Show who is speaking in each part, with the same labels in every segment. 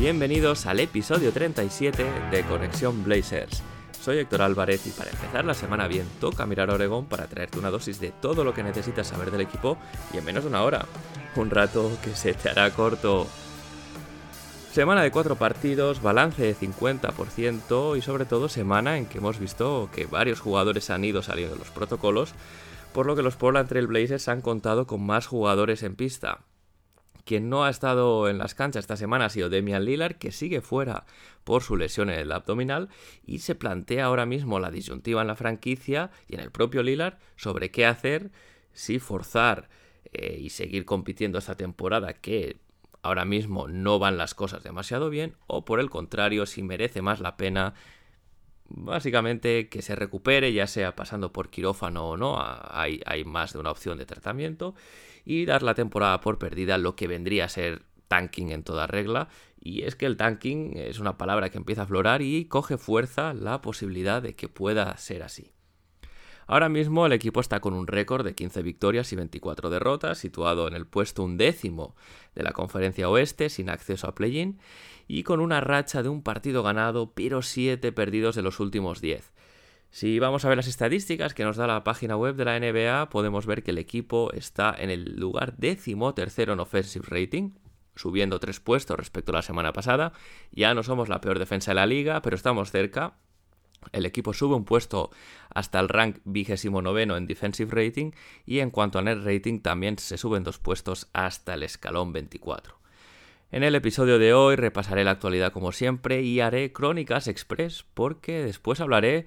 Speaker 1: Bienvenidos al episodio 37 de Conexión Blazers. Soy Héctor Álvarez y para empezar la semana bien toca mirar a Oregón para traerte una dosis de todo lo que necesitas saber del equipo y en menos de una hora. Un rato que se te hará corto. Semana de cuatro partidos, balance de 50% y sobre todo semana en que hemos visto que varios jugadores han ido saliendo de los protocolos, por lo que los Portland Trail Blazers han contado con más jugadores en pista. Quien no ha estado en las canchas esta semana ha sido Demian Lillard, que sigue fuera por su lesión en el abdominal y se plantea ahora mismo la disyuntiva en la franquicia y en el propio Lillard sobre qué hacer, si forzar eh, y seguir compitiendo esta temporada que ahora mismo no van las cosas demasiado bien o por el contrario si merece más la pena básicamente que se recupere, ya sea pasando por quirófano o no, hay, hay, más de una opción de tratamiento, y dar la temporada por perdida, lo que vendría a ser tanking en toda regla. Y es que el tanking es una palabra que empieza a aflorar y coge fuerza la posibilidad de que pueda ser así. Ahora mismo el equipo está con un récord de 15 victorias y 24 derrotas, situado en el puesto undécimo de la conferencia oeste, sin acceso a play-in, y con una racha de un partido ganado, pero 7 perdidos de los últimos 10. Si vamos a ver las estadísticas que nos da la página web de la NBA, podemos ver que el equipo está en el lugar décimo tercero en offensive rating, subiendo tres puestos respecto a la semana pasada. Ya no somos la peor defensa de la liga, pero estamos cerca. El equipo sube un puesto hasta el rank vigésimo noveno en defensive rating y en cuanto a net rating también se suben dos puestos hasta el escalón 24. En el episodio de hoy repasaré la actualidad como siempre y haré crónicas express porque después hablaré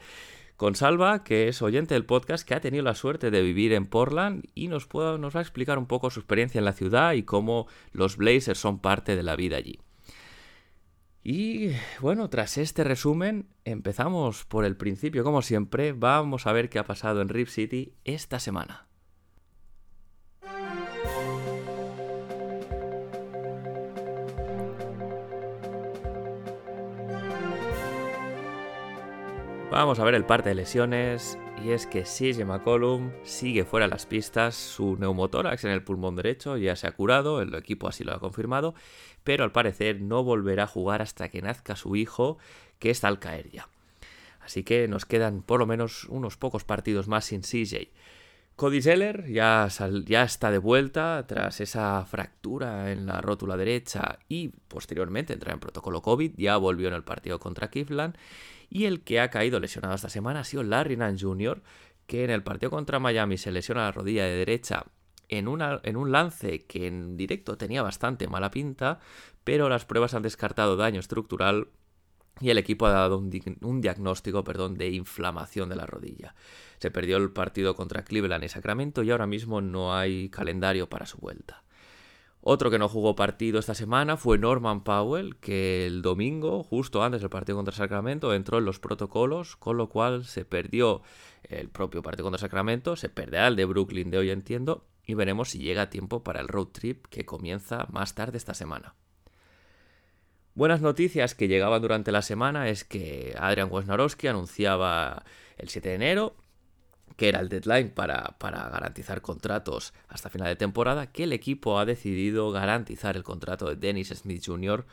Speaker 1: con Salva, que es oyente del podcast, que ha tenido la suerte de vivir en Portland y nos, nos va a explicar un poco su experiencia en la ciudad y cómo los Blazers son parte de la vida allí. Y bueno, tras este resumen, empezamos por el principio, como siempre. Vamos a ver qué ha pasado en Rip City esta semana. Vamos a ver el parte de lesiones y es que CJ McCollum sigue fuera de las pistas, su neumotórax en el pulmón derecho ya se ha curado, el equipo así lo ha confirmado, pero al parecer no volverá a jugar hasta que nazca su hijo, que está al caer ya. Así que nos quedan por lo menos unos pocos partidos más sin CJ. Cody Zeller ya, está de vuelta tras esa fractura en la rótula derecha y posteriormente entrar en protocolo COVID, ya volvió en el partido contra Cleveland y el que ha caído lesionado esta semana ha sido Larry Nance Jr., que en el partido contra Miami se lesiona la rodilla de derecha en, en, un lance que en directo tenía bastante mala pinta, pero las pruebas han descartado daño estructural y el equipo ha dado un, un, diagnóstico perdón, de inflamación de la rodilla. Se perdió el partido contra Cleveland y Sacramento y ahora mismo no hay calendario para su vuelta. Otro que no jugó partido esta semana fue Norman Powell, que el domingo, justo antes del partido contra Sacramento, entró en los protocolos, con lo cual se perdió el propio partido contra Sacramento, se perderá el de Brooklyn de hoy entiendo, y veremos si llega a tiempo para el road trip que comienza más tarde esta semana. Buenas noticias que llegaban durante la semana es que Adrian Wojnarowski anunciaba el 7 de enero que era el deadline para, para, garantizar contratos hasta final de temporada, que el equipo ha decidido garantizar el contrato de Dennis Smith Jr.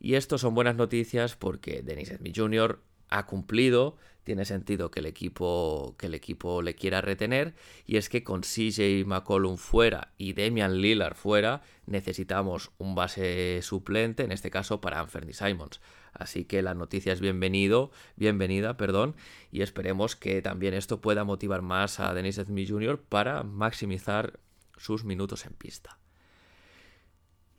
Speaker 1: Y esto son buenas noticias porque Dennis Smith Jr. ha cumplido, tiene sentido que el equipo, que el equipo le quiera retener, y es que con CJ McCollum fuera y Damian Lillard fuera, necesitamos un base suplente, en este caso para Anthony Simons. Así que la noticia es bienvenido, bienvenida, perdón, y esperemos que también esto pueda motivar más a Dennis Smith Jr. para maximizar sus minutos en pista.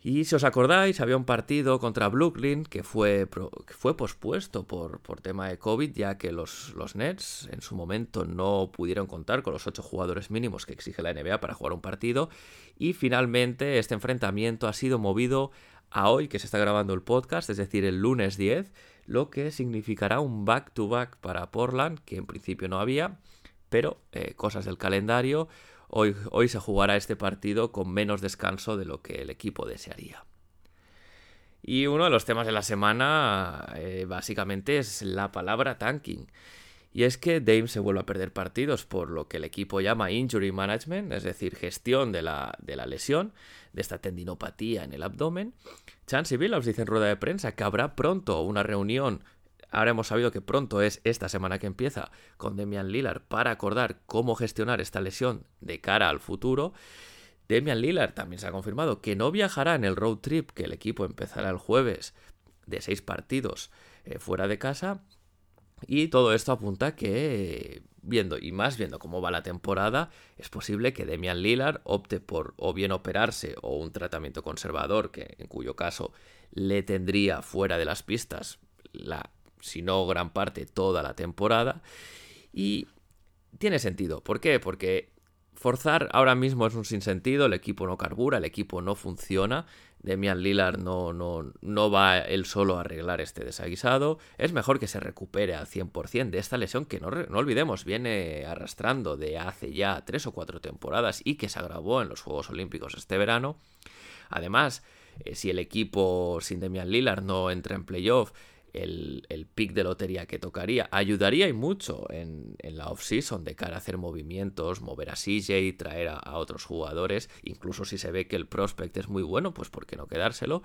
Speaker 1: Y si os acordáis, había un partido contra Brooklyn que fue, fue pospuesto por, por, tema de COVID, ya que los, los, Nets en su momento no pudieron contar con los ocho jugadores mínimos que exige la NBA para jugar un partido. Y finalmente este enfrentamiento ha sido movido a hoy que se está grabando el podcast, es decir, el lunes 10, lo que significará un back-to-back para Portland, que en principio no había, pero eh, cosas del calendario, hoy, hoy se jugará este partido con menos descanso de lo que el equipo desearía. Y uno de los temas de la semana eh, básicamente es la palabra tanking. Y es que Dame se vuelve a perder partidos por lo que el equipo llama injury management, es decir, gestión de la, de la lesión, de esta tendinopatía en el abdomen. Chance y Billups dice en rueda de prensa que habrá pronto una reunión, ahora hemos sabido que pronto es esta semana que empieza, con Demian Lillard para acordar cómo gestionar esta lesión de cara al futuro. Demian Lillard también se ha confirmado que no viajará en el road trip que el equipo empezará el jueves de seis partidos eh, fuera de casa y todo esto apunta que, viendo y más viendo cómo va la temporada, es posible que Demian Lillard opte por o bien operarse o un tratamiento conservador, que en cuyo caso le tendría fuera de las pistas la, si no gran parte, toda la temporada. Y tiene sentido. ¿Por qué? Porque Forzar ahora mismo es un sinsentido, el equipo no carbura, el equipo no funciona, Demian Lillard no, no, no va él solo a arreglar este desaguisado, es mejor que se recupere al 100% de esta lesión que no, no olvidemos viene arrastrando de hace ya tres o cuatro temporadas y que se agravó en los Juegos Olímpicos este verano. Además, eh, si el equipo sin Demian Lillard no entra en playoff, el, el pick de lotería que tocaría. Ayudaría y mucho en, la off-season de cara a hacer movimientos, mover a CJ, traer a, otros jugadores. Incluso si se ve que el prospect es muy bueno, pues ¿por qué no quedárselo?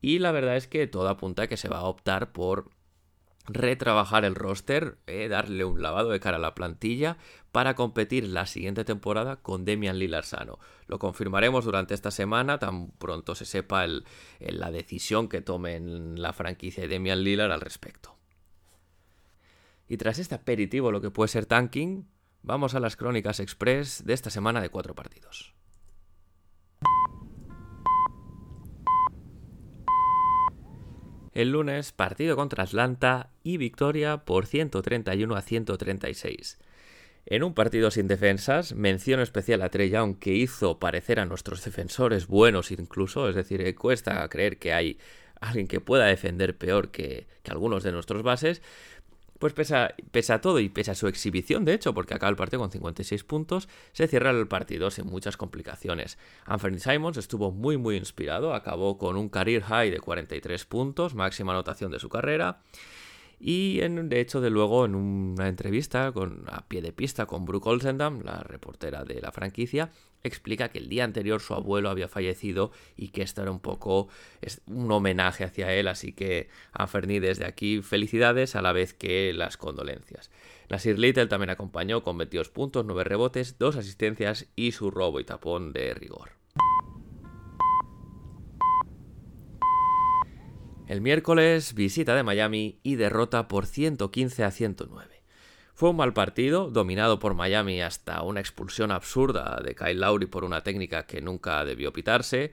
Speaker 1: Y la verdad es que todo apunta a que se va a optar por retrabajar el roster, eh, darle un lavado de cara a la plantilla para competir la siguiente temporada con Demian Lillard sano. Lo confirmaremos durante esta semana, tan pronto se sepa la decisión que tome la franquicia de Demian Lillard al respecto. Y tras este aperitivo, lo que puede ser tanking, vamos a las crónicas express de esta semana de cuatro partidos. El lunes, partido contra Atlanta y victoria por 131 a 136. En un partido sin defensas, mención especial a Trey Young que hizo parecer a nuestros defensores buenos incluso, es decir, eh, cuesta creer que hay alguien que pueda defender peor que, algunos de nuestros bases, pues pese a, todo y pese a su exhibición, de hecho, porque acaba el partido con 56 puntos, se cierra el partido sin muchas complicaciones. Anthony Simons estuvo muy muy inspirado, acabó con un career high de 43 puntos, máxima anotación de su carrera. Y en, de hecho, de luego, en una entrevista con, a pie de pista con Brooke Olsendam, la reportera de la franquicia, explica que el día anterior su abuelo había fallecido y que esto era un poco un homenaje hacia él, así que a Fernie desde aquí felicidades a la vez que las condolencias. Nasir Little también acompañó con 22 puntos, 9 rebotes, 2 asistencias y su robo y tapón de rigor. El miércoles visita de Miami y derrota por 115 a 109. Fue un mal partido, dominado por Miami hasta una expulsión absurda de Kyle Lowry por una técnica que nunca debió pitarse.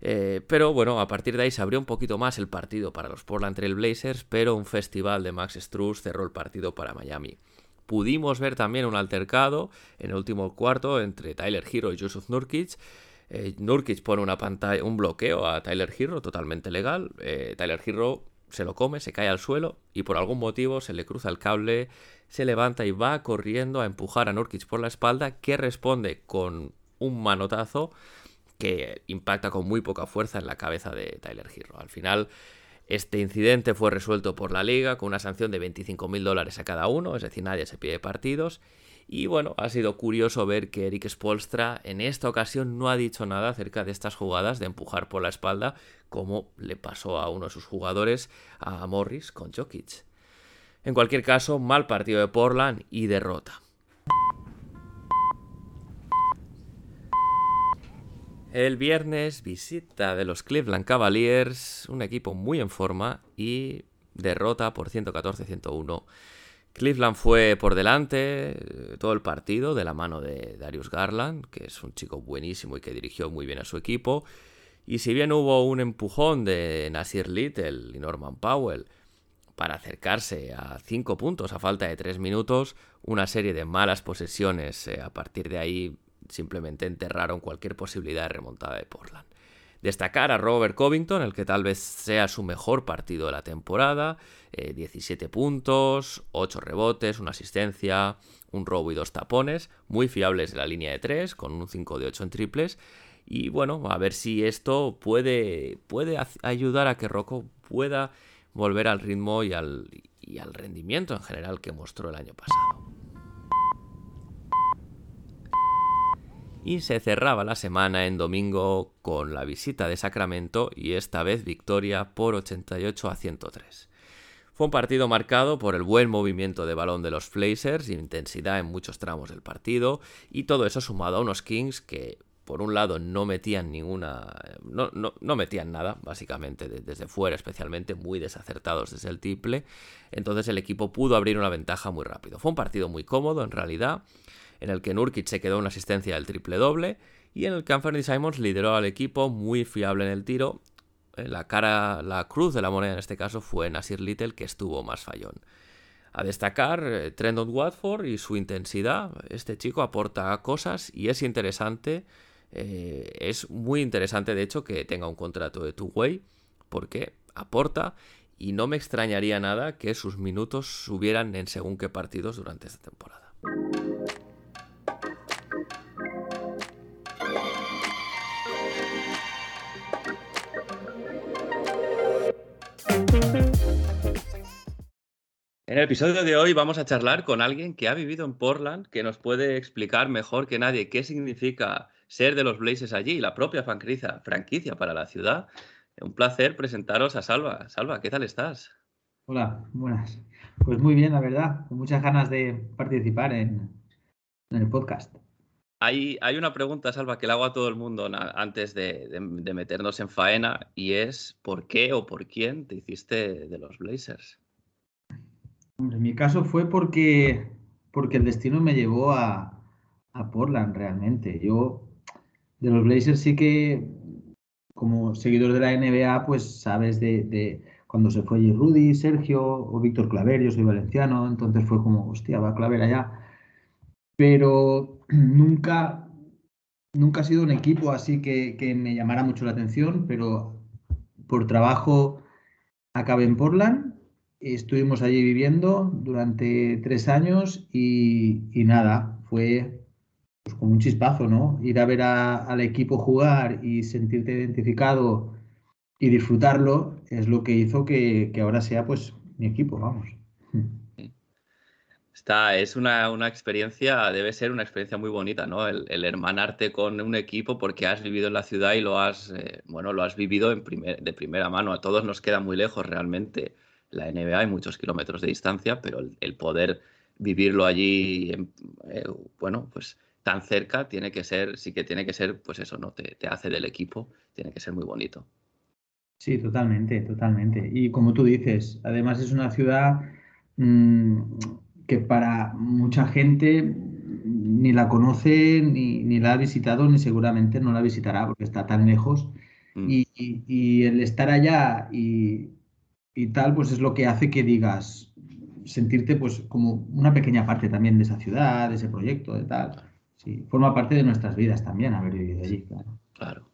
Speaker 1: Eh, pero bueno, a partir de ahí se abrió un poquito más el partido para los Portland Trail Blazers, pero un festival de Max Struz cerró el partido para Miami. Pudimos ver también un altercado en el último cuarto entre Tyler Hero y Joseph Nurkic. Eh, Nurkic pone una pantalla, un bloqueo a Tyler Hero totalmente legal. Eh, Tyler Hero se lo come, se cae al suelo y por algún motivo se le cruza el cable, se levanta y va corriendo a empujar a Nurkic por la espalda, que responde con un manotazo que impacta con muy poca fuerza en la cabeza de Tyler Hero. Al final, este incidente fue resuelto por la liga con una sanción de 25.000 dólares a cada uno, es decir, nadie se pide partidos. Y bueno, ha sido curioso ver que Eric Spolstra en esta ocasión no ha dicho nada acerca de estas jugadas de empujar por la espalda, como le pasó a uno de sus jugadores, a Morris con Jokic. En cualquier caso, mal partido de Portland y derrota. El viernes visita de los Cleveland Cavaliers, un equipo muy en forma y derrota por 114-101. Cleveland fue por delante eh, todo el partido de la mano de Darius Garland, que es un chico buenísimo y que dirigió muy bien a su equipo. Y si bien hubo un empujón de Nasir Little y Norman Powell para acercarse a 5 puntos a falta de 3 minutos, una serie de malas posesiones eh, a partir de ahí simplemente enterraron cualquier posibilidad de remontada de Portland. Destacar a Robert Covington, el que tal vez sea su mejor partido de la temporada, 17 puntos, 8 rebotes, una asistencia, un robo y dos tapones, muy fiables en la línea de 3, con un 5 de 8 en triples. Y bueno, a ver si esto puede, puede ayudar a que Rocco pueda volver al ritmo y al rendimiento en general que mostró el año pasado. Y se cerraba la semana en domingo con la visita de Sacramento y esta vez victoria por 88 a 103. Fue un partido marcado por el buen movimiento de balón de los Blazers, intensidad en muchos tramos del partido y todo eso sumado a unos Kings que por un lado no metían ninguna, no, no, metían nada, básicamente, desde fuera especialmente, muy desacertados desde el triple, entonces el equipo pudo abrir una ventaja muy rápido. Fue un partido muy cómodo en realidad, en el que Nurkic se quedó una asistencia del triple doble y en el que Anthony Simons lideró al equipo muy fiable en el tiro. Eh, la cara, la cruz de la moneda en este caso fue Nasir Little, que estuvo más fallón. A destacar eh, Trendon Watford y su intensidad. Este chico aporta cosas y es interesante eh, es muy interesante, de hecho, que tenga un contrato de two-way, porque aporta y no me extrañaría nada que sus minutos subieran en según qué partidos durante esta temporada. En el episodio de hoy vamos a charlar con alguien que ha vivido en Portland, que nos puede explicar mejor que nadie qué significa ser de los Blazers allí, la propia franquicia, franquicia para la ciudad. Un placer presentaros a Salva. Salva, ¿qué tal estás?
Speaker 2: Hola, buenas. Pues muy bien, la verdad, con muchas ganas de participar en, el podcast.
Speaker 1: Hay, hay, una pregunta, Salva, que le hago a todo el mundo antes de, meternos en faena y es ¿por qué o por quién te hiciste de los Blazers?
Speaker 2: En mi caso fue porque, porque el destino me llevó a, a Portland realmente. Yo de los Blazers sí que, como seguidor de la NBA, pues sabes de, cuando se fue Rudy, Sergio o Víctor Claver, yo soy valenciano, entonces fue como, hostia, va Claver allá. Pero nunca, nunca ha sido un equipo así que, que me llamara mucho la atención, pero por trabajo acabé en Portland, estuvimos allí viviendo durante tres años y, nada, fue pues como un chispazo, ¿no? Ir a ver al equipo jugar y sentirte identificado y disfrutarlo es lo que hizo que, ahora sea pues mi equipo, vamos.
Speaker 1: Está, es una, experiencia, debe ser una experiencia muy bonita, ¿no? El, hermanarte con un equipo porque has vivido en la ciudad y lo has, eh, bueno, lo has vivido en de primera mano. A todos nos queda muy lejos realmente la NBA, hay muchos kilómetros de distancia, pero el, poder vivirlo allí, eh, bueno, pues tan cerca tiene que ser, sí que tiene que ser, pues eso, ¿no? Te, hace del equipo, tiene que ser muy bonito.
Speaker 2: Sí, totalmente, totalmente. Y como tú dices, además es una ciudad mm, que para mucha gente ni la conoce, ni, la ha visitado, ni seguramente no la visitará porque está tan lejos. Mm. Y, el estar allá y, y tal, pues es lo que hace que digas, sentirte pues como una pequeña parte también de esa ciudad, de ese proyecto, de tal sí, forma parte de nuestras vidas también haber vivido allí, claro.
Speaker 1: Claro.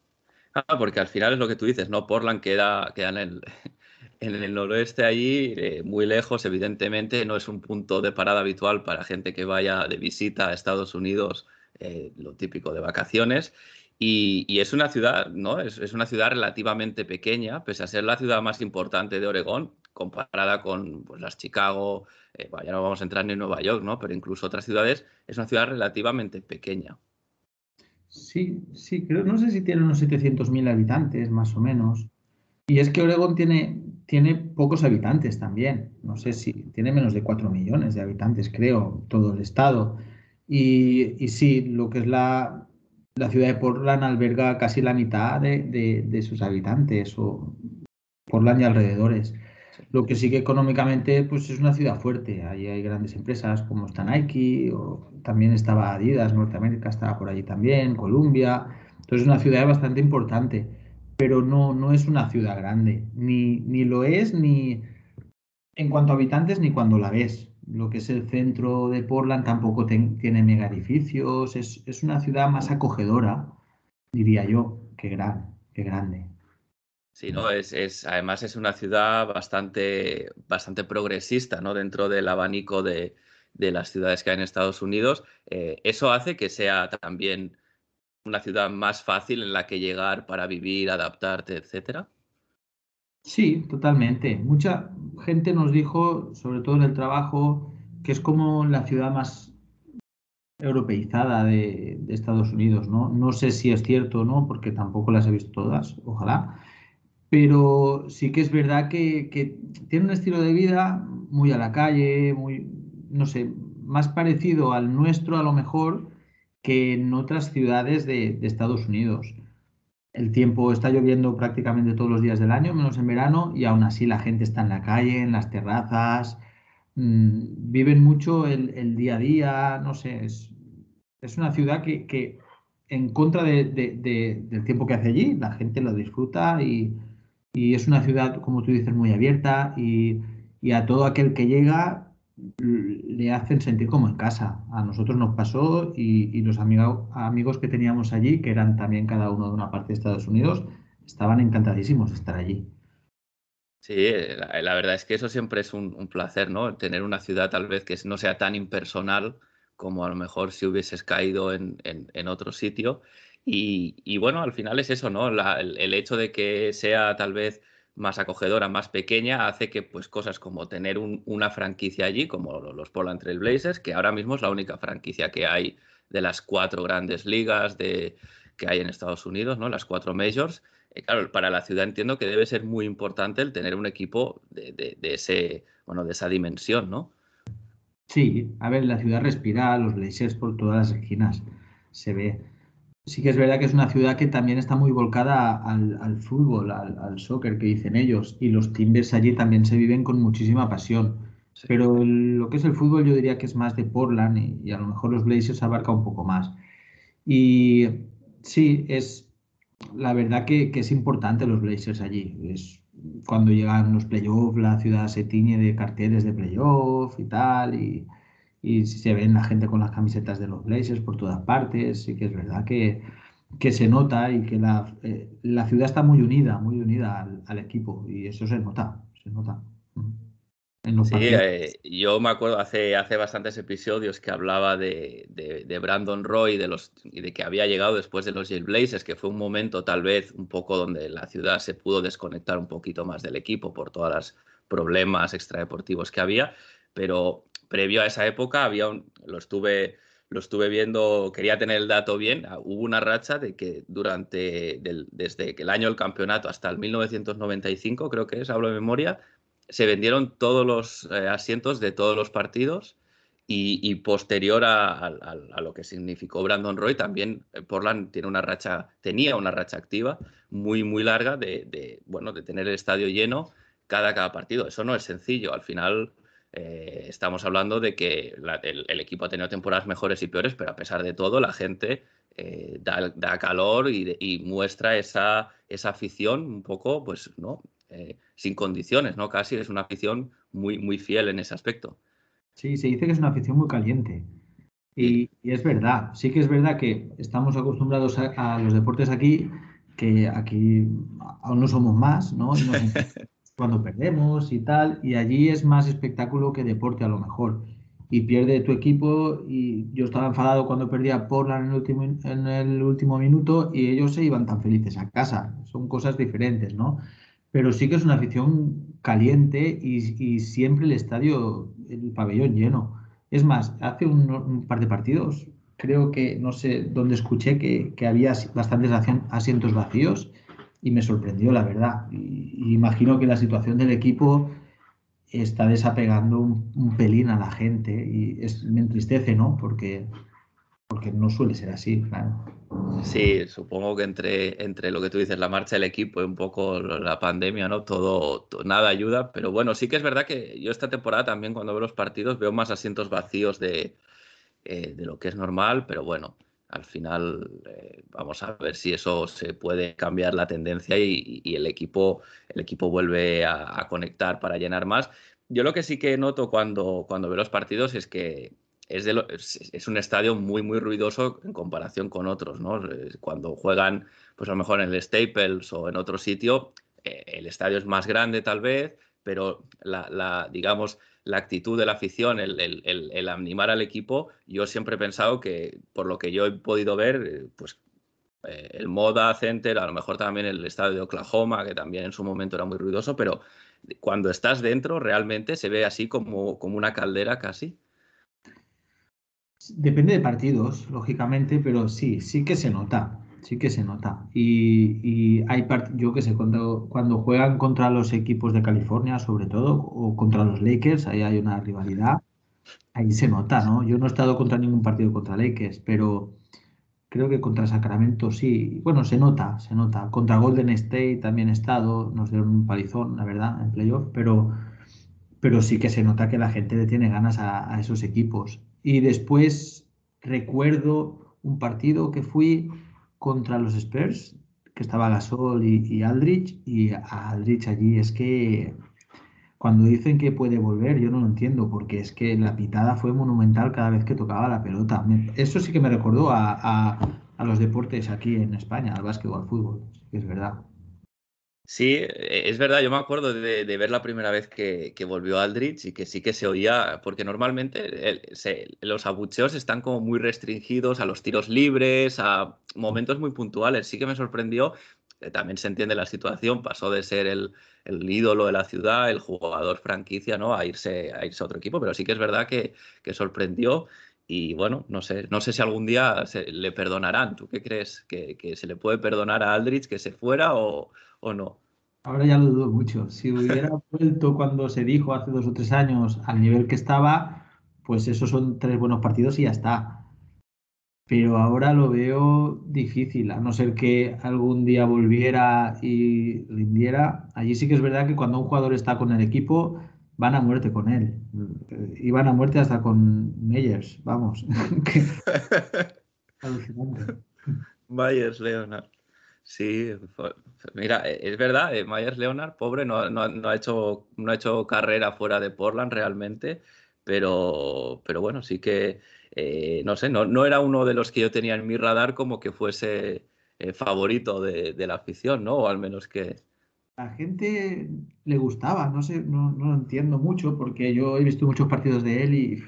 Speaker 1: Ah, porque al final es lo que tú dices, ¿no? Portland queda, queda en, el, en el noroeste allí, eh, muy lejos, evidentemente, no es un punto de parada habitual para gente que vaya de visita a Estados Unidos, eh, lo típico de vacaciones. Y, es una ciudad, ¿no? Es, es, una ciudad relativamente pequeña, pese a ser la ciudad más importante de Oregón, comparada con pues, las Chicago, eh, ya no vamos a entrar ni en Nueva York, ¿no? Pero incluso otras ciudades, es una ciudad relativamente pequeña.
Speaker 2: Sí, sí, creo, no sé si tiene unos 700.000 habitantes, más o menos. Y es que Oregón tiene, tiene pocos habitantes también. No sé si tiene menos de 4 millones de habitantes, creo, todo el estado. Y sí, lo que es la, la ciudad de Portland alberga casi la mitad de, de, de sus habitantes, o Portland y alrededores. Lo que sí que económicamente pues es una ciudad fuerte. Ahí hay grandes empresas como está Nike, o también estaba Adidas, Norteamérica estaba por allí también, Columbia. Entonces es una ciudad bastante importante, pero no, no es una ciudad grande. Ni, ni lo es ni en cuanto a habitantes ni cuando la ves. Lo que es el centro de Portland tampoco tiene mega edificios. Es, es una ciudad más acogedora, diría yo, que gran qué grande.
Speaker 1: Sí, ¿no? Es, es, además es una ciudad bastante, bastante progresista, ¿no? Dentro del abanico de, de las ciudades que hay en Estados Unidos. Eh, eso hace que sea también una ciudad más fácil en la que llegar para vivir, adaptarte, etcétera.
Speaker 2: Sí, totalmente. Mucha gente nos dijo, sobre todo en el trabajo, que es como la ciudad más europeizada de, Estados Unidos, ¿no? No sé si es cierto o no, porque tampoco las he visto todas, ojalá. Pero sí que es verdad que, tiene un estilo de vida muy a la calle, muy, no sé, más parecido al nuestro a lo mejor que en otras ciudades de, de Estados Unidos el tiempo está lloviendo prácticamente todos los días del año, menos en verano, y aún así la gente está en la calle, en las terrazas, mmm, viven mucho el, día a día, no sé, es, es una ciudad que, que en contra de, de, del tiempo que hace allí, la gente lo disfruta y, y, es una ciudad, como tú dices, muy abierta y, y a todo aquel que llega le hacen sentir como en casa. A nosotros nos pasó y, y los amigo, amigos que teníamos allí, que eran también cada uno de una parte de Estados Unidos, estaban encantadísimos de estar allí.
Speaker 1: Sí, la, verdad es que eso siempre es un, placer, ¿no? Tener una ciudad tal vez que no sea tan impersonal como a lo mejor si hubieses caído en, en, en otro sitio. Y, y, bueno, al final es eso, ¿no? El, el hecho de que sea tal vez más acogedora, más pequeña, hace que pues cosas como tener un, una franquicia allí, como los Portland Trail Blazers, que ahora mismo es la única franquicia que hay de las cuatro grandes ligas de, que hay en Estados Unidos, ¿no? Las cuatro majors. Eh, claro, para la ciudad entiendo que debe ser muy importante el tener un equipo de, de, ese, bueno, de esa dimensión, ¿no?
Speaker 2: Sí, a ver, la ciudad respira los Blazers por todas las esquinas. Se ve sí que es verdad que es una ciudad que también está muy volcada al, al fútbol, al, al, soccer que dicen ellos, y los Timbers allí también se viven con muchísima pasión. Sí. Pero el, lo que es el fútbol yo diría que es más de Portland y, y, a lo mejor los Blazers abarca un poco más. Y sí, es la verdad que, que es importante los Blazers allí. Es, cuando llegan los playoffs, la ciudad se tiñe de carteles de playoff y tal, y, y se ven la gente con las camisetas de los Blazers por todas partes, sí que es verdad que, que se nota y que la, eh, la, ciudad está muy unida, muy unida al, al, equipo y eso se nota, se nota.
Speaker 1: sí, eh, yo me acuerdo hace, hace bastantes episodios que hablaba de, de, de Brandon Roy de los, y de que había llegado después de los Blazers, que fue un momento tal vez un poco donde la ciudad se pudo desconectar un poquito más del equipo por todos los problemas extradeportivos que había, pero previo a esa época había lo estuve lo estuve viendo, quería tener el dato bien, ah, hubo una racha de que durante, del, desde el año del campeonato hasta el 1995, creo que es, hablo de memoria, se vendieron todos los eh, asientos de todos los partidos y, posterior a, lo que significó Brandon Roy, también eh, Portland tiene una racha, tenía una racha activa muy, muy larga de, de, bueno, de tener el estadio lleno cada, cada partido. Eso no es sencillo, al final eh, estamos hablando de que la, el, el, equipo ha tenido temporadas mejores y peores, pero a pesar de todo, la gente eh, da, da, calor y, y, muestra esa, esa afición un poco, pues, ¿no? Eh, sin condiciones, ¿no? Casi es una afición muy, muy fiel en ese aspecto.
Speaker 2: Sí, se dice que es una afición muy caliente. Y, y es verdad, sí que es verdad que estamos acostumbrados a, a, los deportes aquí, que aquí aún no somos más, ¿no? Nos, cuando perdemos y tal, y allí es más espectáculo que deporte a lo mejor. Y pierde tu equipo y yo estaba enfadado cuando perdía Portland en el último, en el último minuto y ellos se iban tan felices a casa. Son cosas diferentes, ¿no? Pero sí que es una afición caliente y, y siempre el estadio, el pabellón lleno. Es más, hace un, un, par de partidos, creo que, no sé dónde escuché que, que había bastantes asientos vacíos y me sorprendió, la verdad. Y, imagino que la situación del equipo está desapegando un, pelín a la gente y es, me entristece, ¿no? Porque, porque no suele ser así, claro.
Speaker 1: Sí, supongo que entre, entre lo que tú dices, la marcha del equipo y un poco la pandemia, ¿no? Todo, todo, nada ayuda, pero bueno, sí que es verdad que yo esta temporada también cuando veo los partidos veo más asientos vacíos de, eh, de lo que es normal, pero bueno, al final eh, vamos a ver si eso se puede cambiar la tendencia y, el equipo el equipo vuelve a, conectar para llenar más yo lo que sí que noto cuando cuando veo los partidos es que es, de es, un estadio muy, muy ruidoso en comparación con otros, ¿no? Cuando juegan, pues a lo mejor en el Staples o en otro sitio, eh, el estadio es más grande tal vez, pero la, digamos, la actitud de la afición, el, animar al equipo, yo siempre he pensado que, por lo que yo he podido ver, eh, pues eh, el Moda Center, a lo mejor también el estadio de Oklahoma, que también en su momento era muy ruidoso, pero cuando estás dentro realmente se ve así como, como una caldera casi.
Speaker 2: Depende de partidos, lógicamente, pero sí, sí que se nota, sí que se nota. Y, hay yo que sé, cuando, cuando juegan contra los equipos de California, sobre todo, o contra los Lakers, ahí hay una rivalidad, ahí se nota, ¿no? Yo no he estado contra ningún partido contra Lakers, pero creo que contra Sacramento sí. Bueno, se nota, se nota. Contra Golden State también he estado, nos dieron un palizón, la verdad, en playoff, pero, pero sí que se nota que la gente le tiene ganas a, a esos equipos. Y después recuerdo un partido que fui contra los Spurs, que estaba Gasol y, Aldrich, y Aldrich allí es que cuando dicen que puede volver, yo no lo entiendo, porque es que la pitada fue monumental cada vez que tocaba la pelota. eso sí que me recordó a, a, los deportes aquí en España, al básquet o al fútbol, es verdad.
Speaker 1: Sí, e, es verdad, yo me acuerdo de, ver la primera vez que, volvió Aldrich y que sí que se oía, porque normalmente los abucheos están como muy restringidos a los tiros libres, a momentos muy puntuales. Sí que me sorprendió, eh, también se entiende la situación, pasó de ser el, ídolo de la ciudad, el jugador franquicia, ¿no? A irse, a irse a otro equipo, pero sí que es verdad que, sorprendió. Y bueno, no sé, no sé si algún día se, le perdonarán. ¿Tú qué crees? ¿Que, ¿Que, se le puede perdonar a Aldrich que se fuera o, o no?
Speaker 2: Ahora ya lo dudo mucho. Si hubiera vuelto cuando se dijo hace dos o tres años al nivel que estaba, pues esos son tres buenos partidos y ya está. Pero ahora lo veo difícil, a no ser que algún día volviera y rindiera. Allí sí que es verdad que cuando un jugador está con el equipo, van a muerte con él. Y van a muerte hasta con Meyers, vamos.
Speaker 1: Alucinante. Myers, Leonard. Sí, mira, e, es verdad, eh, Myers Leonard, pobre, no, ha hecho, no ha hecho carrera fuera de Portland realmente, pero, pero bueno, sí que, eh, no sé, no, no, era uno de los que yo tenía en mi radar como que fuese eh, favorito de, la afición, ¿no? O al menos que...
Speaker 2: La gente le gustaba, no sé, no, no, lo entiendo mucho porque yo he visto muchos partidos de él y,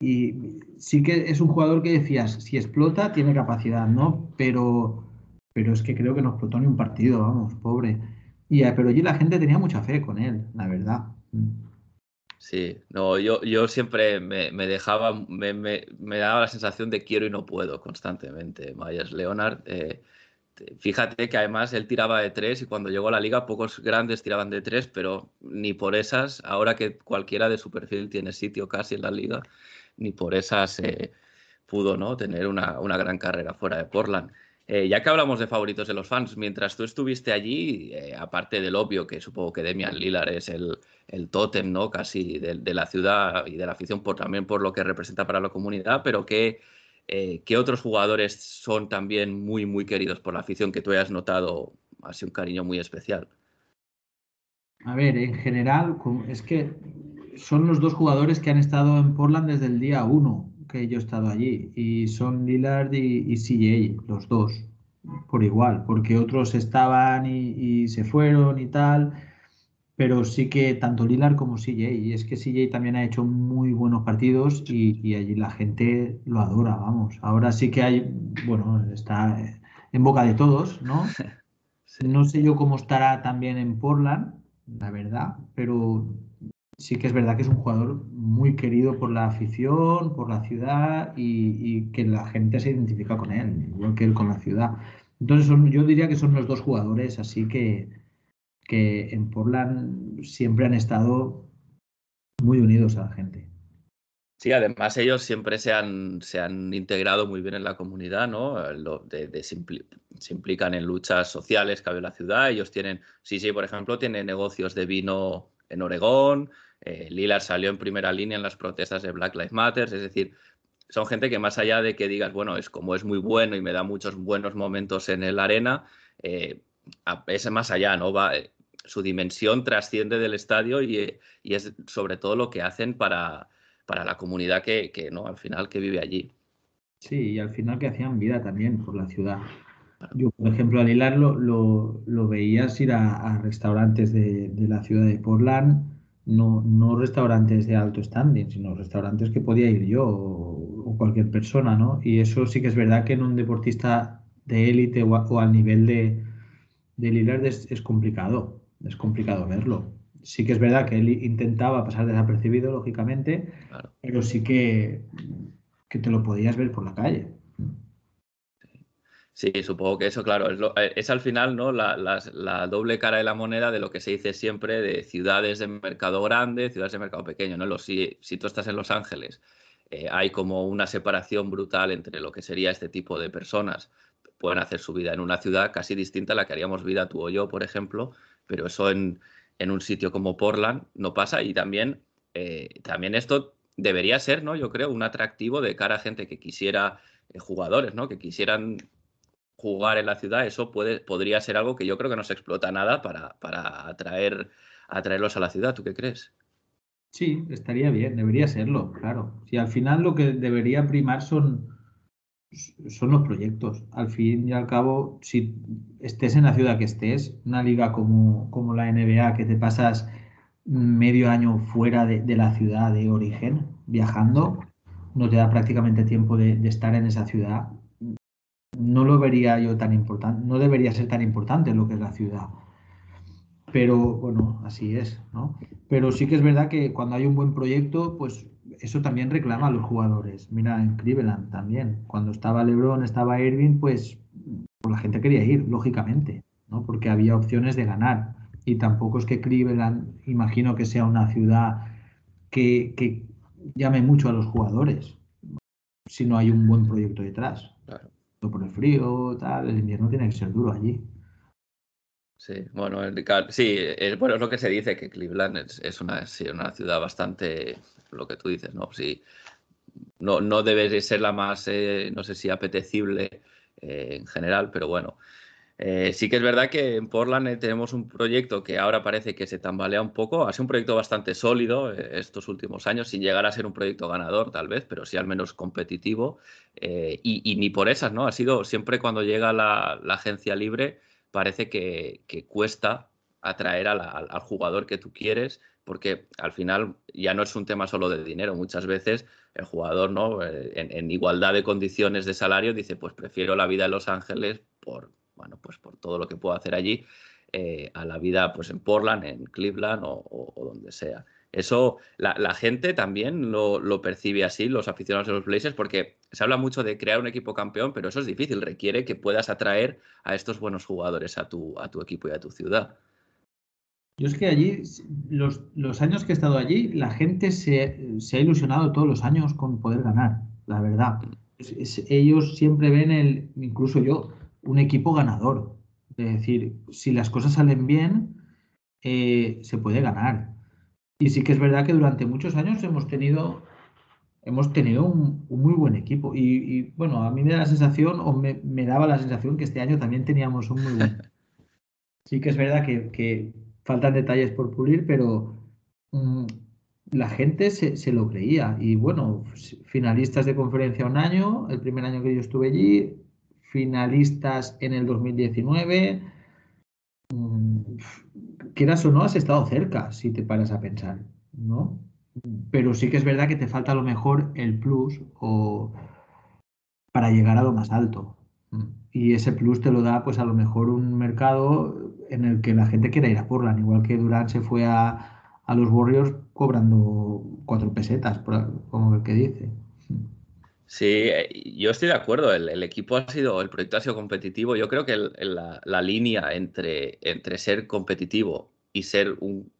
Speaker 2: y sí que es un jugador que decías, si explota tiene capacidad, ¿no? Pero pero es que creo que no explotó ni un partido, vamos, pobre. Y, eh, pero allí la gente tenía mucha fe con él, la verdad.
Speaker 1: Sí, no, yo, yo siempre me, dejaba, me, me, daba la sensación de quiero y no puedo constantemente. Myers Leonard, eh, fíjate que además él tiraba de tres y cuando llegó a la liga pocos grandes tiraban de tres, pero ni por esas, ahora que cualquiera de su perfil tiene sitio casi en la liga, ni por esas eh, pudo ¿no? tener una, una gran carrera fuera de Portland. Eh, ya que hablamos de favoritos de los fans, mientras tú estuviste allí, eh, aparte del obvio que supongo que Demian Lillard es el, el tótem, ¿no? Casi de, la ciudad y de la afición, por, también por lo que representa para la comunidad, pero ¿qué, eh, ¿qué otros jugadores son también muy, muy queridos por la afición que tú hayas notado así un cariño muy especial?
Speaker 2: A ver, en general, es que son los dos jugadores que han estado en Portland desde el día uno que yo he estado allí y son Lillard y, CJ, los dos, por igual, porque otros estaban y, se fueron y tal, pero sí que tanto Lillard como CJ, y es que CJ también ha hecho muy buenos partidos y, allí la gente lo adora, vamos. Ahora sí que hay, bueno, está en boca de todos, ¿no? No sé yo cómo estará también en Portland, la verdad, pero sí que es verdad que es un jugador muy querido por la afición, por la ciudad y, que la gente se identifica con él, igual que él con la ciudad. Entonces yo diría que son los dos jugadores así que, que en Portland siempre han estado muy unidos a la gente.
Speaker 1: Sí, además ellos siempre se han, se han integrado muy bien en la comunidad, ¿no? se, implican en luchas sociales que hay en la ciudad. Ellos tienen, sí, sí, por ejemplo, tienen negocios de vino en Oregón, eh, Lillard salió en primera línea en las protestas de Black Lives Matter, es decir, son gente que más allá de que digas, bueno, es como es muy bueno y me da muchos buenos momentos en el arena, eh, es más allá, ¿no? Va, eh, su dimensión trasciende del estadio y, es sobre todo lo que hacen para, para la comunidad que, que, ¿no? al final que vive allí.
Speaker 2: Sí, y al final que hacían vida también por la ciudad. Yo, por ejemplo, al hilarlo, lo, lo veías ir a, restaurantes de, la ciudad de Portland, no, no restaurantes de alto standing, sino restaurantes que podía ir yo o, cualquier persona, ¿no? Y eso sí que es verdad que en un deportista de élite o, al nivel de, de Lillard es, es, complicado, es complicado verlo. Sí que es verdad que él intentaba pasar desapercibido, lógicamente, pero sí que, que te lo podías ver por la calle.
Speaker 1: Sí, supongo que eso, claro, es, eh, es al final ¿no? La, la, doble cara de la moneda de lo que se dice siempre de ciudades de mercado grande, ciudades de mercado pequeño. ¿no? si, tú estás en Los Ángeles, eh, hay como una separación brutal entre lo que sería este tipo de personas. Pueden hacer su vida en una ciudad casi distinta a la que haríamos vida tú o yo, por ejemplo, pero eso en, en un sitio como Portland no pasa y también, eh, también esto debería ser, ¿no? Yo creo, un atractivo de cara a gente que quisiera, jugadores, ¿no? Que quisieran jugar en la ciudad, eso puede, podría ser algo que yo creo que no se explota nada para, para atraer, atraerlos a la ciudad. ¿Tú qué crees?
Speaker 2: Sí, estaría bien, debería serlo, claro. Si al final lo que debería primar son, son los proyectos. Al fin y al cabo, si estés en la ciudad que estés, una liga como, como la NBA, que te pasas medio año fuera de, de, la ciudad de origen, viajando, no te da prácticamente tiempo de, de estar en esa ciudad no lo vería yo tan importante, no debería ser tan importante lo que es la ciudad. Pero bueno, así es, ¿no? Pero sí que es verdad que cuando hay un buen proyecto, pues eso también reclama a los jugadores. Mira, en Cleveland también. Cuando estaba LeBron, estaba Irving, pues, pues la gente quería ir, lógicamente, ¿no? Porque había opciones de ganar. Y tampoco es que Cleveland, imagino que sea una ciudad que, que llame mucho a los jugadores, si no hay un buen proyecto detrás. Claro por el frío, tal, el invierno tiene que ser duro allí.
Speaker 1: Sí, bueno, sí, es, bueno, es lo que se dice, que Cleveland es, una, una ciudad bastante, lo que tú dices, ¿no? Sí, no, no debe ser la más, eh, no sé si apetecible eh, en general, pero bueno, eh, sí que es verdad que en Portland eh, tenemos un proyecto que ahora parece que se tambalea un poco. Ha sido un proyecto bastante sólido eh, estos últimos años, sin llegar a ser un proyecto ganador tal vez, pero sí al menos competitivo. y, ni por esas, ¿no? Ha sido siempre cuando llega la, agencia libre, parece que, cuesta atraer al jugador que tú quieres, porque al final ya no es un tema solo de dinero. Muchas veces el jugador, ¿no? En, en igualdad de condiciones de salario, dice, pues prefiero la vida en Los Ángeles por bueno, pues por todo lo que puedo hacer allí, eh, a la vida pues en Portland, en Cleveland o, donde sea. Eso la, gente también lo, percibe así, los aficionados de los Blazers, porque se habla mucho de crear un equipo campeón, pero eso es difícil, requiere que puedas atraer a estos buenos jugadores a tu, a tu equipo y a tu ciudad.
Speaker 2: Yo es que allí, los, años que he estado allí, la gente se, ha ilusionado todos los años con poder ganar, la verdad. ellos siempre ven el, incluso yo, un equipo ganador. Es decir, si las cosas salen bien, eh, se puede ganar. Y sí que es verdad que durante muchos años hemos tenido, hemos tenido un, muy buen equipo. Y, bueno, a mí me da la sensación, o me, daba la sensación que este año también teníamos un muy buen. Sí que es verdad que, faltan detalles por pulir, pero mm, la gente se, se, lo creía. Y bueno, finalistas de conferencia un año, el primer año que yo estuve allí, finalistas en el 2019. Mm, quieras o no, has estado cerca, si te paras a pensar, ¿no? Pero sí que es verdad que te falta a lo mejor el plus o para llegar a lo más alto. Y ese plus te lo da, pues a lo mejor un mercado en el que la gente quiera ir a Portland, igual que Durant se fue a, a los Warriors cobrando cuatro pesetas, como el que dice.
Speaker 1: Sí, eh, yo estoy de acuerdo. El, equipo ha sido, el proyecto ha sido competitivo. Yo creo que la, línea entre, ser competitivo y ser un,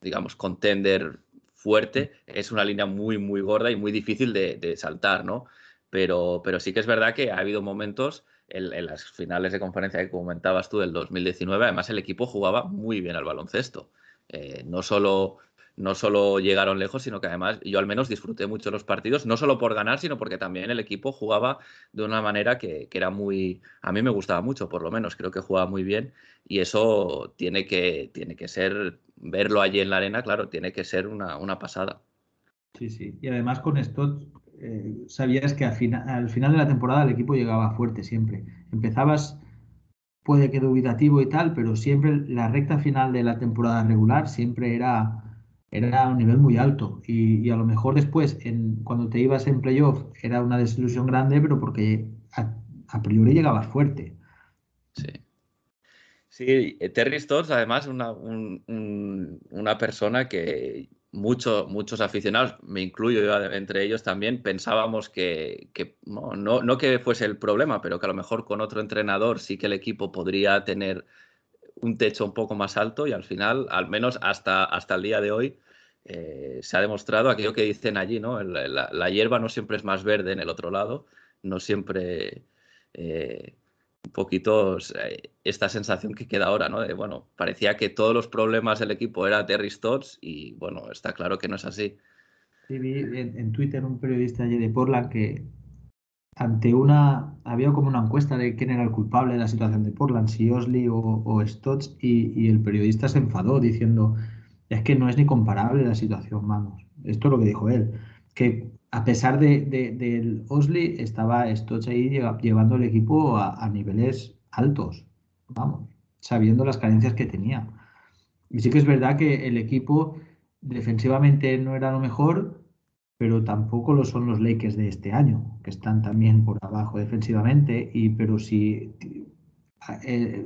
Speaker 1: digamos, contender fuerte es una línea muy, muy gorda y muy difícil de, saltar, ¿no? Pero, pero sí que es verdad que ha habido momentos en, las finales de conferencia que comentabas tú del 2019, además el equipo jugaba muy bien al baloncesto. Eh, no solo no solo llegaron lejos, sino que además yo al menos disfruté mucho los partidos, no solo por ganar, sino porque también el equipo jugaba de una manera que, era muy, a mí me gustaba mucho, por lo menos, creo que jugaba muy bien y eso tiene que, tiene que ser, verlo allí en la arena, claro, tiene que ser una, pasada.
Speaker 2: Sí, sí. Y además con esto eh, sabías que al, al final de la temporada el equipo llegaba fuerte siempre. Empezabas, puede que dubitativo y tal, pero siempre la recta final de la temporada regular siempre era, era un nivel muy alto. Y, a lo mejor después, cuando te ibas en playoff, era una desilusión grande, pero porque a, priori llegabas fuerte.
Speaker 1: Sí. Sí, Terry Stotts, además, una, una persona que muchos aficionados, me incluyo yo entre ellos también, pensábamos que, no, no, que fuese el problema, pero que a lo mejor con otro entrenador sí que el equipo podría tener un techo un poco más alto y al final, al menos hasta, hasta el día de hoy, eh, se ha demostrado aquello que dicen allí, ¿no? La, hierba no siempre es más verde en el otro lado, no siempre... Eh, un poquito eh, esta sensación que queda ahora, ¿no? De, bueno, parecía que todos los problemas del equipo era Terry Stotts y, bueno, está claro que no es así.
Speaker 2: Sí, vi en, Twitter un periodista allí de Portland que ante una, había como una encuesta de quién era el culpable de la situación de Portland, si Osley o, o Stotts, y, el periodista se enfadó diciendo, es que no es ni comparable la situación, vamos. Esto es lo que dijo él, que a pesar de, del Osley, estaba Stotts ahí llevando el equipo a, niveles altos, vamos, sabiendo las carencias que tenía. Y sí que es verdad que el equipo defensivamente no era lo mejor, pero tampoco lo son los Lakers de este año, que están también por abajo defensivamente, y pero si eh,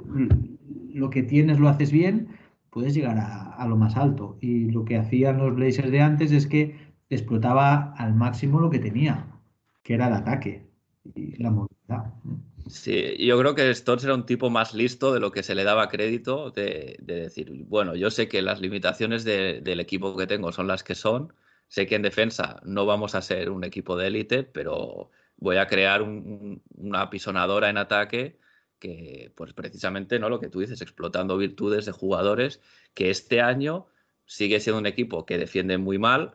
Speaker 2: lo que tienes lo haces bien, puedes llegar a, lo más alto. Y lo que hacían los Blazers de antes es que explotaba al máximo lo que tenía, que era el ataque y la movilidad.
Speaker 1: Sí, yo creo que Stotts era un tipo más listo de lo que se le daba crédito, de, decir, bueno, yo sé que las limitaciones del equipo que tengo son las que son, sé que en defensa no vamos a ser un equipo de élite, pero voy a crear una apisonadora en ataque que, pues precisamente, ¿no? Lo que tú dices, explotando virtudes de jugadores que este año sigue siendo un equipo que defiende muy mal,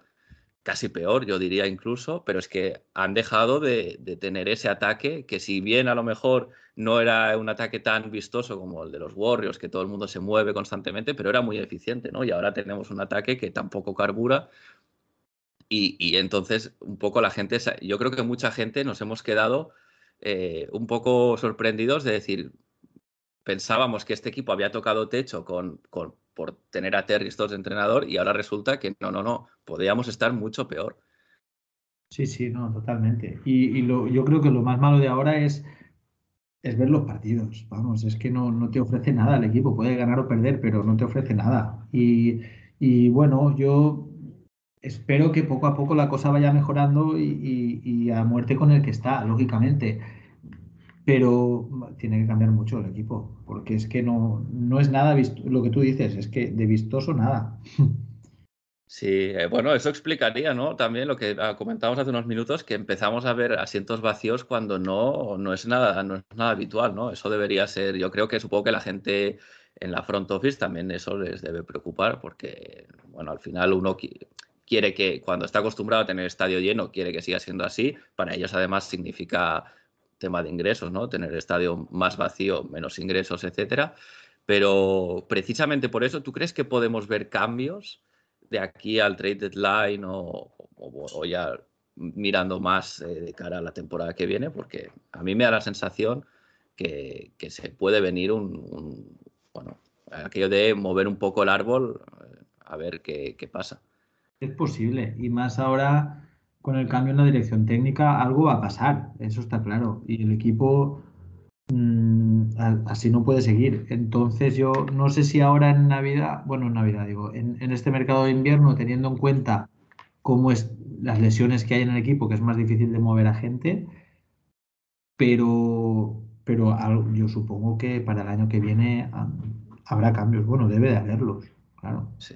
Speaker 1: casi peor, yo diría incluso, pero es que han dejado de, tener ese ataque que si bien a lo mejor no era un ataque tan vistoso como el de los Warriors, que todo el mundo se mueve constantemente, pero era muy eficiente, ¿no? Y ahora tenemos un ataque que tampoco carbura y, entonces un poco la gente, yo creo que mucha gente nos hemos quedado eh, un poco sorprendidos de decir, pensábamos que este equipo había tocado techo con, por tener a Terry Stotts de entrenador y ahora resulta que no, no, no, podríamos estar mucho peor.
Speaker 2: Sí, sí, no, totalmente. Y, lo, yo creo que lo más malo de ahora es, es ver los partidos. Vamos, es que no, no, te ofrece nada el equipo. Puede ganar o perder, pero no te ofrece nada. Y bueno, yo espero que poco a poco la cosa vaya mejorando y, a muerte con el que está, lógicamente pero tiene que cambiar mucho el equipo, porque es que no, no es nada visto, lo que tú dices, es que de vistoso nada.
Speaker 1: Sí, eh, bueno, eso explicaría, ¿no? También lo que ah, comentábamos hace unos minutos, que empezamos a ver asientos vacíos cuando no, no, es nada, no es nada habitual, ¿no? Eso debería ser, yo creo que supongo que la gente en la front office también eso les debe preocupar, porque, bueno, al final uno quiere que cuando está acostumbrado a tener estadio lleno, quiere que siga siendo así, para ellos además significa tema de ingresos, ¿no? Tener estadio más vacío, menos ingresos, etcétera. Pero precisamente por eso, ¿tú crees que podemos ver cambios de aquí al trade deadline o, o, ya mirando más eh, de cara a la temporada que viene? Porque a mí me da la sensación que, que se puede venir un, un, bueno, aquello de mover un poco el árbol eh, a ver qué, qué pasa.
Speaker 2: Es posible, y más ahora con el cambio en la dirección técnica algo va a pasar, eso está claro. Y el equipo mm, así no puede seguir. Entonces yo no sé si ahora en Navidad, bueno, en Navidad digo, en, este mercado de invierno, teniendo en cuenta cómo es las lesiones que hay en el equipo, que es más difícil de mover a gente, pero, pero yo supongo que para el año que viene habrá cambios. Bueno, debe de haberlos, claro.
Speaker 1: Sí.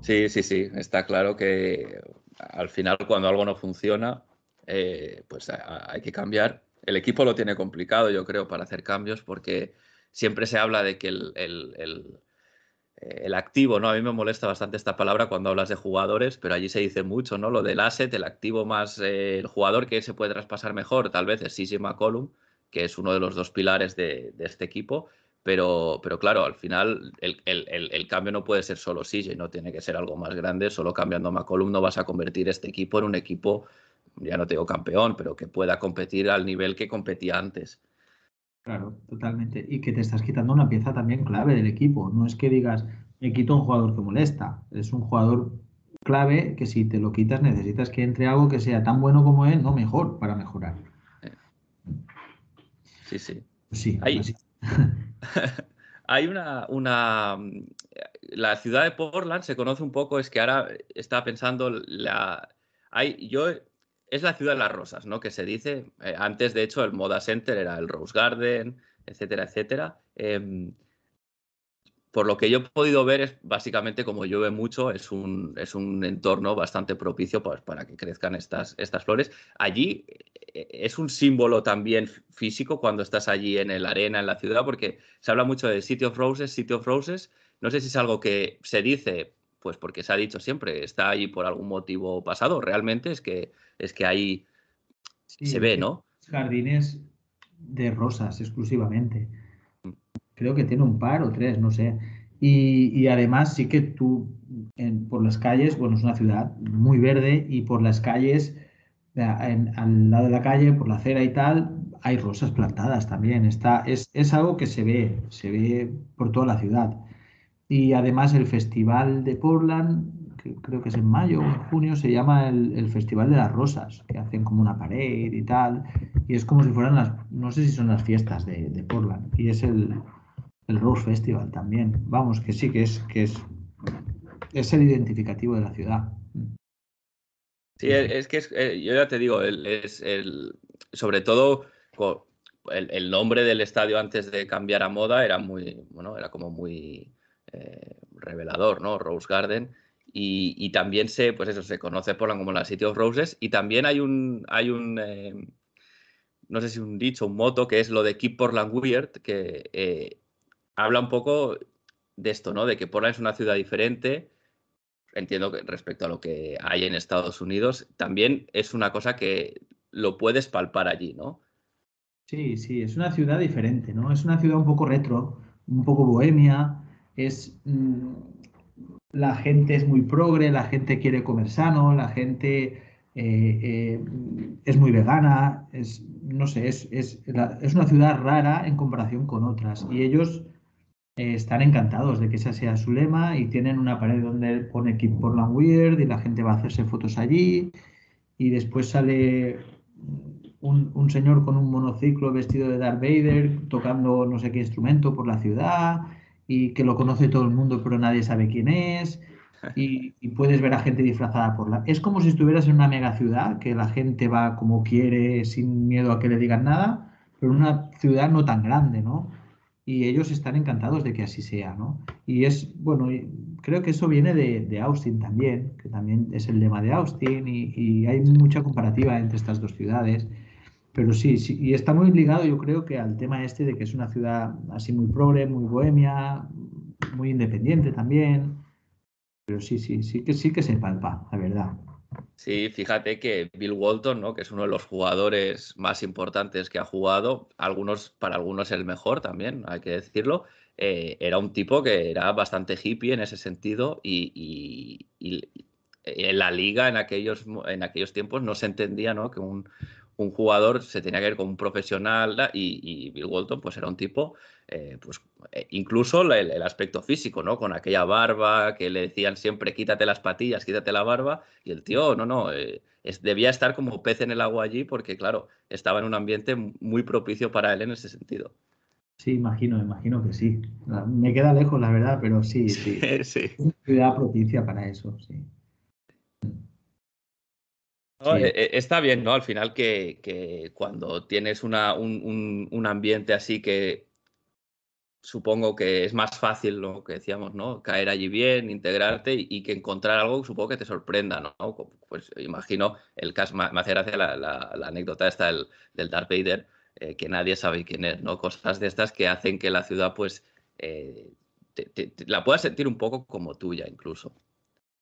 Speaker 1: Sí, sí, sí, está claro que al final cuando algo no funciona, eh, pues hay que cambiar. El equipo lo tiene complicado, yo creo, para hacer cambios, porque siempre se habla de que el, el, el, activo, ¿no? A mí me molesta bastante esta palabra cuando hablas de jugadores, pero allí se dice mucho, ¿no? Lo del asset, el activo más, eh, el jugador que se puede traspasar mejor, tal vez es CJ McCollum, que es uno de los dos pilares de este equipo, Pero, pero claro, al final el, cambio no puede ser solo CJ, no tiene que ser algo más grande. Solo cambiando a McCollum no vas a convertir este equipo en un equipo, ya no te digo campeón, pero que pueda competir al nivel que competía antes.
Speaker 2: Claro, totalmente. Y que te estás quitando una pieza también clave del equipo. No es que digas, me quito un jugador que molesta. Es un jugador clave que si te lo quitas necesitas que entre algo que sea tan bueno como él, no mejor, para mejorar.
Speaker 1: Sí, sí.
Speaker 2: Sí,
Speaker 1: hay, hay una, una, La ciudad de Portland se conoce un poco, es que ahora está pensando la... Hay, yo es la ciudad de las rosas, ¿no? Que se dice. Eh, antes, de hecho, el Moda Center era el Rose Garden, etcétera, etcétera. Em, por lo que yo he podido ver, es básicamente como llueve mucho, es un, es un entorno bastante propicio para que crezcan estas, estas flores. Allí eh, es un símbolo también físico cuando estás allí en la arena, en la ciudad, porque se habla mucho de City of Roses, City of Roses. No sé si es algo que se dice, pues porque se ha dicho siempre, está allí por algún motivo pasado. Realmente es que, es que ahí se ve, ¿no?
Speaker 2: Jardines de rosas exclusivamente creo que tiene un par o tres, no sé. Y, además sí que tú por las calles, bueno, es una ciudad muy verde y por las calles, al lado de la calle, por la acera y tal, hay rosas plantadas también. Está, es, es algo que se ve, se ve por toda la ciudad. Y además el Festival de Portland, que creo que es en mayo o en junio, se llama el, el, Festival de las Rosas, que hacen como una pared y tal. Y es como si fueran las, no sé si son las fiestas de, de Portland. Y es el, el Rose Festival también. Vamos, que sí, que es, que es, es el identificativo de la ciudad.
Speaker 1: Sí, es que eh, yo ya te digo, es el, sobre todo el, nombre del estadio antes de cambiar a moda era muy, bueno, era como muy eh, revelador, ¿no? Rose Garden. Y, también se, pues eso, se conoce por como la City of Roses. Y también hay un, hay un eh, no sé si un dicho, un moto, que es lo de Keep Portland Weird, que habla un poco de esto, ¿no? De que Portland es una ciudad diferente. Entiendo que respecto a lo que hay en Estados Unidos, también es una cosa que lo puedes palpar allí, ¿no?
Speaker 2: Sí, sí, es una ciudad diferente, ¿no? Es una ciudad un poco retro, un poco bohemia, es mm, la gente es muy progre, la gente quiere comer sano, la gente eh, eh, es muy vegana, es, no sé, es, es, es, una ciudad rara en comparación con otras. Y ellos eh, están encantados de que esa sea su lema y tienen una pared donde pone Keep Portland Weird y la gente va a hacerse fotos allí y después sale un, señor con un monociclo vestido de Darth Vader tocando no sé qué instrumento por la ciudad y que lo conoce todo el mundo pero nadie sabe quién es y, puedes ver a gente disfrazada por la... Es como si estuvieras en una mega ciudad que la gente va como quiere sin miedo a que le digan nada, pero una ciudad no tan grande, ¿no? Y ellos están encantados de que así sea, ¿no? Y es, bueno, creo que eso viene de, Austin también, que también es el lema de Austin y, hay mucha comparativa entre estas dos ciudades. Pero sí, sí, y está muy ligado yo creo que al tema este de que es una ciudad así muy progre, muy bohemia, muy independiente también. Pero sí, sí, sí que sí que se palpa, la verdad.
Speaker 1: Sí, fíjate que Bill Walton, ¿no? que es uno de los jugadores más importantes que ha jugado, algunos, para algunos el mejor también, hay que decirlo, eh, era un tipo que era bastante hippie en ese sentido y, en la liga en aquellos, en aquellos tiempos no se entendía ¿no? que un, un jugador se tenía que ver con un profesional y, Bill Walton pues era un tipo, eh, pues eh, incluso el, aspecto físico, ¿no? Con aquella barba que le decían siempre quítate las patillas, quítate la barba y el tío, no, no, eh, debía estar como pez en el agua allí porque claro, estaba en un ambiente muy propicio para él en ese sentido.
Speaker 2: Sí, imagino, imagino que sí. Me queda lejos, la verdad, pero sí, sí.
Speaker 1: sí.
Speaker 2: Ciudad propicia para eso, sí.
Speaker 1: E, e, está bien, ¿no? Al final que, cuando tienes una, un, ambiente así que supongo que es más fácil lo que decíamos, ¿no? Caer allí bien, integrarte y, que encontrar algo supongo que te sorprenda, ¿no? Pues imagino el caso, me hace gracia la, anécdota esta del, del Darth Vader, eh, que nadie sabe quién es, ¿no? Cosas de estas que hacen que la ciudad, pues, eh, la puedas sentir un poco como tuya incluso.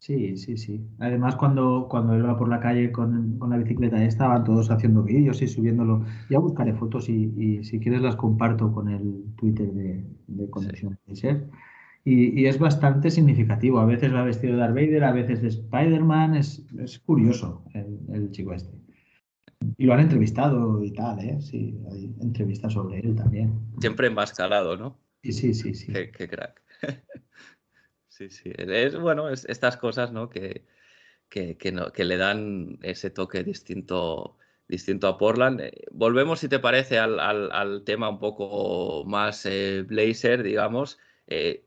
Speaker 2: Sí, sí, sí. Además, cuando, cuando él va por la calle con, la bicicleta esta, van todos haciendo vídeos y subiéndolo. Ya buscaré fotos y, si quieres las comparto con el Twitter de, de Conexión Y, y, es bastante significativo. A veces va vestido de Darth Vader, a veces de Spider-Man. Es, es, curioso el, chico este. Y lo han entrevistado y tal, ¿eh? Sí, hay entrevistas sobre él también.
Speaker 1: Siempre enmascarado, ¿no?
Speaker 2: Sí, sí, sí. sí.
Speaker 1: qué crack. Sí, sí. Es bueno, es, estas cosas, ¿no? Que, que, que, le dan ese toque distinto, distinto a Portland. Eh, volvemos, si te parece, al, al, tema un poco más eh, Blazer, digamos. Eh,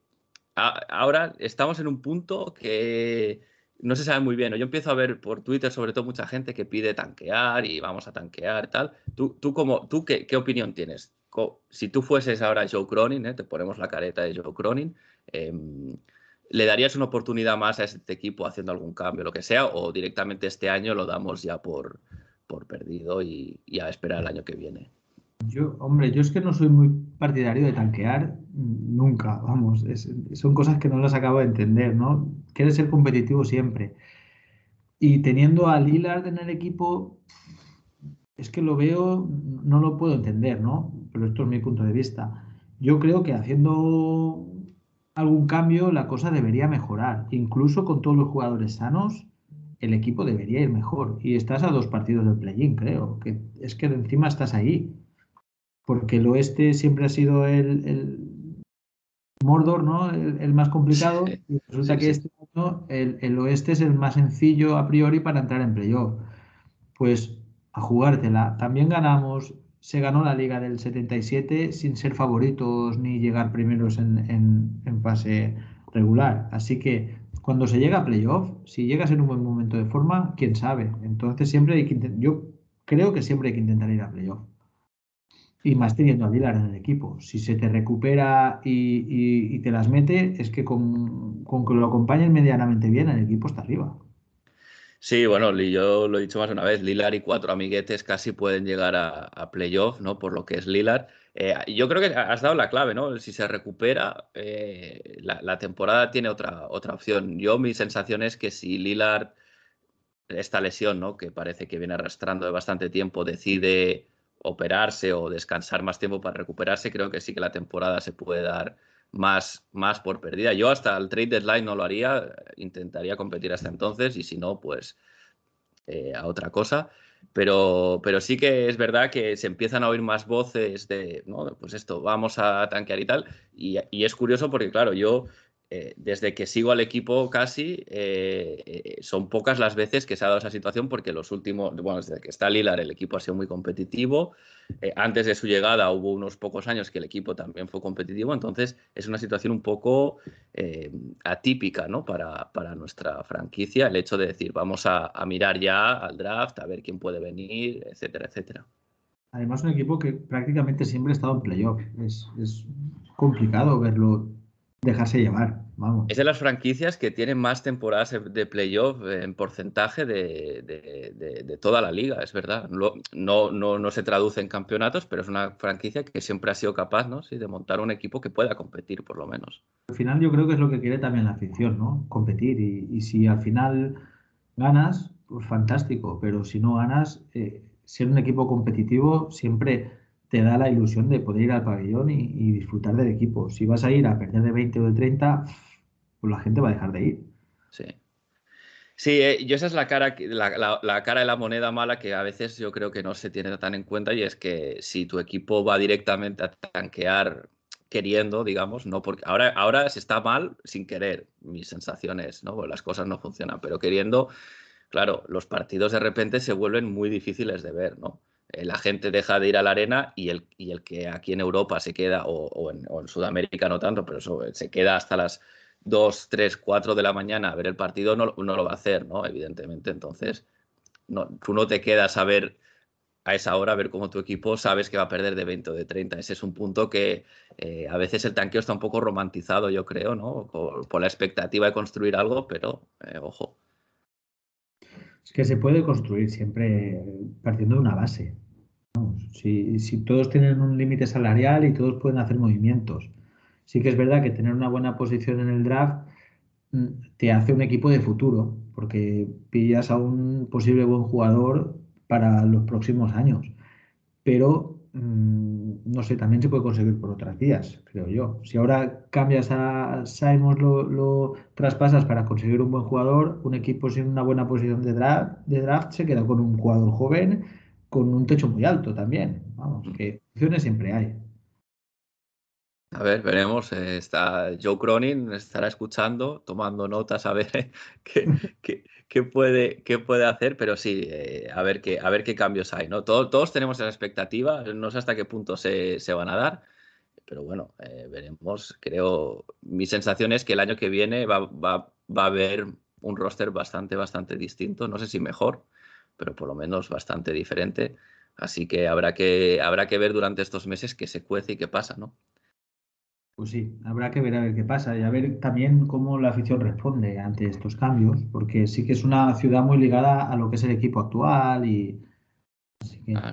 Speaker 1: ahora estamos en un punto que no se sabe muy bien. Yo empiezo a ver por Twitter, sobre todo, mucha gente que pide tanquear y vamos a tanquear tal. ¿Tú, tú, como, tú qué, qué opinión tienes? Si tú fueses ahora Joe Cronin, te ponemos la careta de Joe Cronin, em, ¿Le darías una oportunidad más a este equipo haciendo algún cambio, lo que sea, o directamente este año lo damos ya por, por perdido y, a esperar el año que viene?
Speaker 2: Yo, hombre, yo es que no soy muy partidario de tanquear nunca, vamos, son cosas que no las acabo de entender, ¿no? Quieres ser competitivo siempre. Y teniendo a Lillard en el equipo, es que lo veo, no lo puedo entender, ¿no? Pero esto es mi punto de vista. Yo creo que haciendo algún cambio, la cosa debería mejorar. Incluso con todos los jugadores sanos, el equipo debería ir mejor. Y estás a dos partidos del play-in, creo. Que es que encima estás ahí. Porque el oeste siempre ha sido el, Mordor, ¿no? El, más complicado. y resulta que este año el, el, oeste es el más sencillo a priori para entrar en playoff. Pues a jugártela. También ganamos se ganó la liga del 77 sin ser favoritos ni llegar primeros en, en, fase regular. Así que cuando se llega a playoff, si llegas en un buen momento de forma, quién sabe. Entonces siempre hay que yo creo que siempre hay que intentar ir a playoff. Y más teniendo a Lillard en el equipo. Si se te recupera y, te las mete, es que con, con que lo acompañen medianamente bien, el equipo está arriba.
Speaker 1: Sí, bueno, yo lo he dicho más una vez, Lilar y cuatro amiguetes casi pueden llegar a, playoff, ¿no? Por lo que es Lilar. Eh, yo creo que has dado la clave, ¿no? Si se recupera, eh, la, temporada tiene otra, otra opción. Yo mi sensación es que si Lillard, esta lesión, ¿no? Que parece que viene arrastrando de bastante tiempo, decide operarse o descansar más tiempo para recuperarse, creo que sí que la temporada se puede dar más, más por perdida. Yo hasta el trade deadline no lo haría, intentaría competir hasta entonces y si no, pues eh, a otra cosa. Pero, pero sí que es verdad que se empiezan a oír más voces de, ¿no? pues esto, vamos a tanquear y tal. Y, y es curioso porque, claro, yo eh, desde que sigo al equipo casi, eh, eh, son pocas las veces que se ha dado esa situación porque los últimos, bueno, desde que está Lilar el equipo ha sido muy competitivo. antes de su llegada hubo unos pocos años que el equipo también fue competitivo, entonces es una situación un poco atípica ¿no? para, para, nuestra franquicia, el hecho de decir, vamos a, mirar ya al draft, a ver quién puede venir, etcétera, etcétera.
Speaker 2: Además, un equipo que prácticamente siempre ha estado en playoff. Es, es complicado verlo dejarse llevar. Vamos.
Speaker 1: Es de las franquicias que tienen más temporadas de playoff en porcentaje de, toda la liga, es verdad. No, no, no, se traduce en campeonatos, pero es una franquicia que siempre ha sido capaz ¿no? sí, de montar un equipo que pueda competir, por lo menos.
Speaker 2: Al final yo creo que es lo que quiere también la afición, ¿no? Competir. Y, si al final ganas, pues fantástico, pero si no ganas, eh, ser un equipo competitivo siempre te da la ilusión de poder ir al pabellón y, disfrutar del equipo. Si vas a ir a perder de 20 o de 30, pues la gente va a dejar de ir.
Speaker 1: Sí. Sí, eh, yo esa es la cara, la, la, cara de la moneda mala que a veces yo creo que no se tiene tan en cuenta y es que si tu equipo va directamente a tanquear queriendo, digamos, no porque ahora, ahora se está mal sin querer, mis sensaciones, ¿no? las cosas no funcionan, pero queriendo, claro, los partidos de repente se vuelven muy difíciles de ver, ¿no? Eh, la gente deja de ir a la arena y el, y el que aquí en Europa se queda, o, en, Sudamérica no tanto, pero se queda hasta las 2, 3, 4 de la mañana a ver el partido, no, lo va a hacer, ¿no? Evidentemente. Entonces, no, tú no te quedas a ver a esa hora, a ver cómo tu equipo sabes que va a perder de 20 o de 30. Ese es un punto que eh, a veces el tanqueo está un poco romantizado, yo creo, ¿no? Por, la expectativa de construir algo, pero eh, ojo.
Speaker 2: Es que se puede construir siempre partiendo de una base. Si, todos tienen un límite salarial y todos pueden hacer movimientos. Sí que es verdad que tener una buena posición en el draft mm, te hace un equipo de futuro, porque pillas a un posible buen jugador para los próximos años. Pero, mm, no sé, también se puede conseguir por otras vías, creo yo. Si ahora cambias a Simons, lo, lo traspasas para conseguir un buen jugador, un equipo sin una buena posición de draft, de draft se queda con un jugador joven, con un techo muy alto también. Vamos, que opciones siempre hay.
Speaker 1: A ver, veremos. eh, está Joe Cronin estará escuchando, tomando notas a ver qué, qué- qué puede, qué puede hacer, pero sí, eh, a ver qué, a ver qué cambios hay, ¿no? Todos, todos tenemos esa expectativa, no sé hasta qué punto se, se van a dar, pero bueno, eh, veremos. Creo, mi sensación es que el año que viene va, va- va a haber un roster bastante, bastante distinto, no sé si mejor, pero por lo menos bastante diferente. Así que habrá que, habrá que ver durante estos meses qué se cuece y qué pasa, ¿no?
Speaker 2: Pues sí, habrá que ver a ver qué pasa y a ver también cómo la afición responde ante estos cambios, porque sí que es una ciudad muy ligada a lo que es el equipo actual y así que.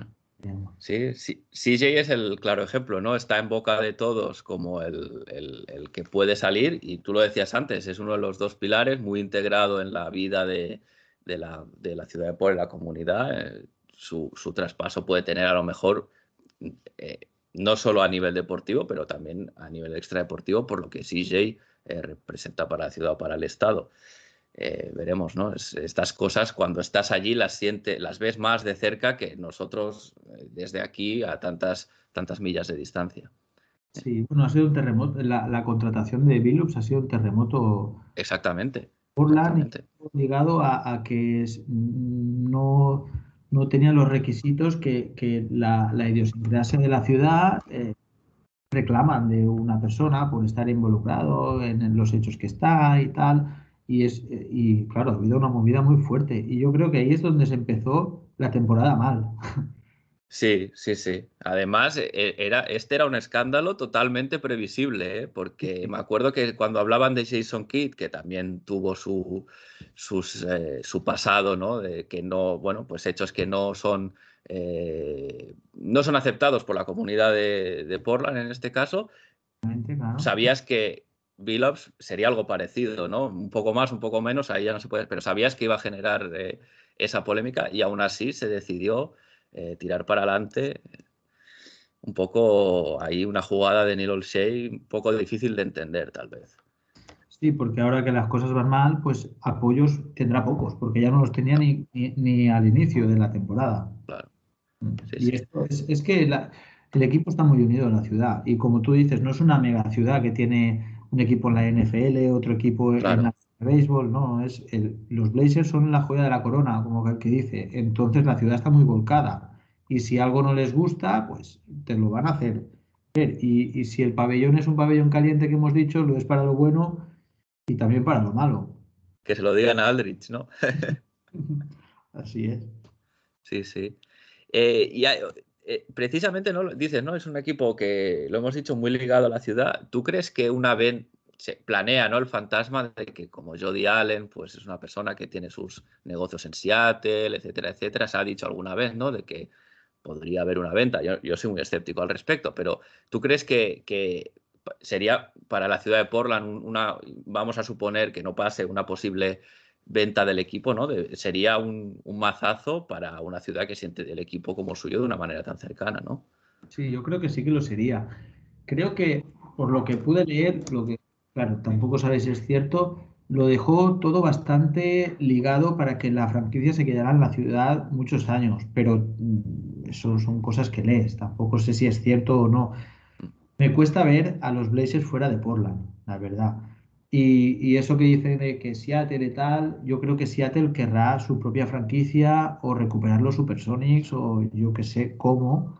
Speaker 1: Sí, sí, CJ es el claro ejemplo, ¿no? Está en boca de todos como el, el- el que puede salir y tú lo decías antes, es uno de los dos pilares muy integrado en la vida de, de la, de la ciudad de Puebla, la comunidad. eh, su, su traspaso puede tener a lo mejor eh, no solo a nivel deportivo, pero también a nivel extradeportivo, por lo que CJ eh, representa para la ciudad o para el Estado. Eh, veremos, ¿no? Es- estas cosas cuando estás allí las siente, las ves más de cerca que nosotros eh, desde aquí a tantas, tantas millas de distancia.
Speaker 2: Sí, bueno, ha sido un terremoto, la, la contratación de Billups ha sido un terremoto
Speaker 1: Exactamente.
Speaker 2: Y
Speaker 1: exactamente.
Speaker 2: ligado a, a que es- no, no tenía los requisitos que, que la, idiosincrasia de la ciudad eh, reclaman de una persona por estar involucrado en, en los hechos que está y tal. Y, es, eh, y claro, ha habido una movida muy fuerte. Y yo creo que ahí es donde se empezó la temporada mal.
Speaker 1: Sí, sí, sí. Además, e- e- era, este era un escándalo totalmente previsible, ¿eh? porque me acuerdo que cuando hablaban de Jason Kidd, que también tuvo su, sus, eh, su pasado, ¿no? De que no, bueno, pues hechos que no son, eh, no son aceptados por la comunidad de, de Portland en este caso,
Speaker 2: Claro.
Speaker 1: sabías que Billups sería algo parecido, ¿no? Un poco más, un poco menos, ahí ya no se puede, pero sabías que iba a generar eh, esa polémica y aún así se decidió eh, tirar para adelante. Un poco ahí una jugada de Neil O'Shea un poco difícil de entender, tal vez.
Speaker 2: Sí, porque ahora que las cosas van mal, pues apoyos tendrá pocos, porque ya no los tenía ni, ni, ni al inicio de la temporada.
Speaker 1: Claro. Sí,
Speaker 2: y
Speaker 1: sí.
Speaker 2: esto es, es que la- el equipo está muy unido en la ciudad. Y como tú dices, no es una mega ciudad que tiene un equipo en la NFL, otro equipo
Speaker 1: Claro.
Speaker 2: en la béisbol, no, es el- los Blazers son la joya de la corona, como el que dice. Entonces la ciudad está muy volcada. Y si algo no les gusta, pues te lo van a hacer. Y, y si el pabellón es un pabellón caliente que hemos dicho, lo es para lo bueno y también para lo malo.
Speaker 1: Que se lo digan a Aldrich, ¿no?
Speaker 2: Así es.
Speaker 1: Sí, sí. Eh, y hay- eh, precisamente, ¿no? Dices, ¿no? Es un equipo que, lo hemos dicho, muy ligado a la ciudad. ¿Tú crees que una vez se planea, ¿no? El fantasma de que como Jody Allen, pues es una persona que tiene sus negocios en Seattle, etcétera, etcétera. Se ha dicho alguna vez, ¿no? De que podría haber una venta. Yo, yo soy muy escéptico al respecto, pero ¿tú crees que, que sería para la ciudad de Portland un- una, vamos a suponer que no pase una posible venta del equipo, ¿no? Sería un, un mazazo para una ciudad que siente el equipo como suyo de una manera tan cercana, ¿no?
Speaker 2: Sí, yo creo que sí que lo sería. Creo que por lo que pude leer, lo que, claro, tampoco sabes si es cierto, lo dejó todo bastante ligado para que la franquicia se quedara en la ciudad muchos años, pero mm, eso son cosas que lees, tampoco sé si es cierto o no. Me cuesta ver a los Blazers fuera de Portland, la verdad. Y, y eso que dicen de que Seattle y tal, yo creo que Seattle querrá su propia franquicia o recuperar los Supersonics o yo que sé cómo.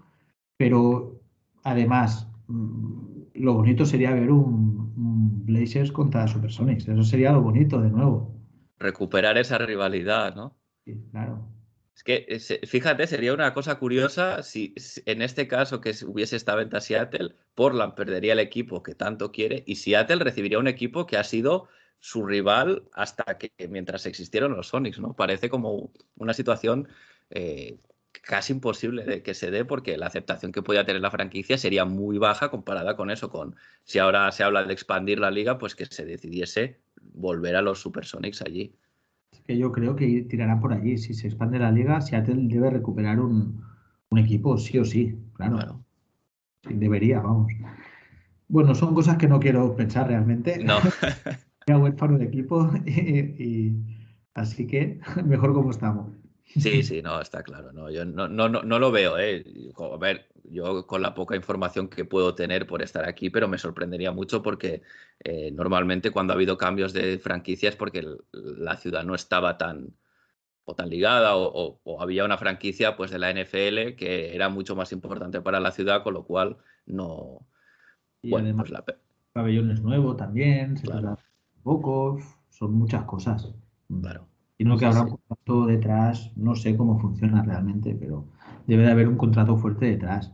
Speaker 2: Pero además, mm, lo bonito sería ver un, un Blazers contra Supersonics. Eso sería lo bonito de nuevo.
Speaker 1: Recuperar esa rivalidad, ¿no?
Speaker 2: Sí, claro.
Speaker 1: Es que, fíjate, sería una cosa curiosa si, si en este caso que hubiese esta venta a Seattle, Portland perdería el equipo que tanto quiere y Seattle recibiría un equipo que ha sido su rival hasta que mientras existieron los Sonics, ¿no? Parece como una situación eh, casi imposible de que se dé porque la aceptación que podía tener la franquicia sería muy baja comparada con eso, con si ahora se habla de expandir la liga, pues que se decidiese volver a los Supersonics allí.
Speaker 2: Es que yo creo que tirará por allí. Si se expande la liga, Seattle debe recuperar un, equipo, sí o sí, claro. debería, vamos. Bueno, son cosas que no quiero pensar realmente.
Speaker 1: No.
Speaker 2: Huérfano de equipo y, así que mejor como estamos.
Speaker 1: Sí, sí, no, está claro. No, yo no, no, no, lo veo. ¿eh? A ver, yo con la poca información que puedo tener por estar aquí, pero me sorprendería mucho porque eh, normalmente cuando ha habido cambios de franquicias porque la ciudad no estaba tan o tan ligada o, había una franquicia pues de la NFL que era mucho más importante para la ciudad, con lo cual no.
Speaker 2: Y bueno, además, pues la... pabellón es nuevo también, se claro. pocos, son muchas cosas.
Speaker 1: Claro.
Speaker 2: Y no que habrá un contrato detrás, no sé cómo funciona realmente, pero debe de haber un contrato fuerte detrás.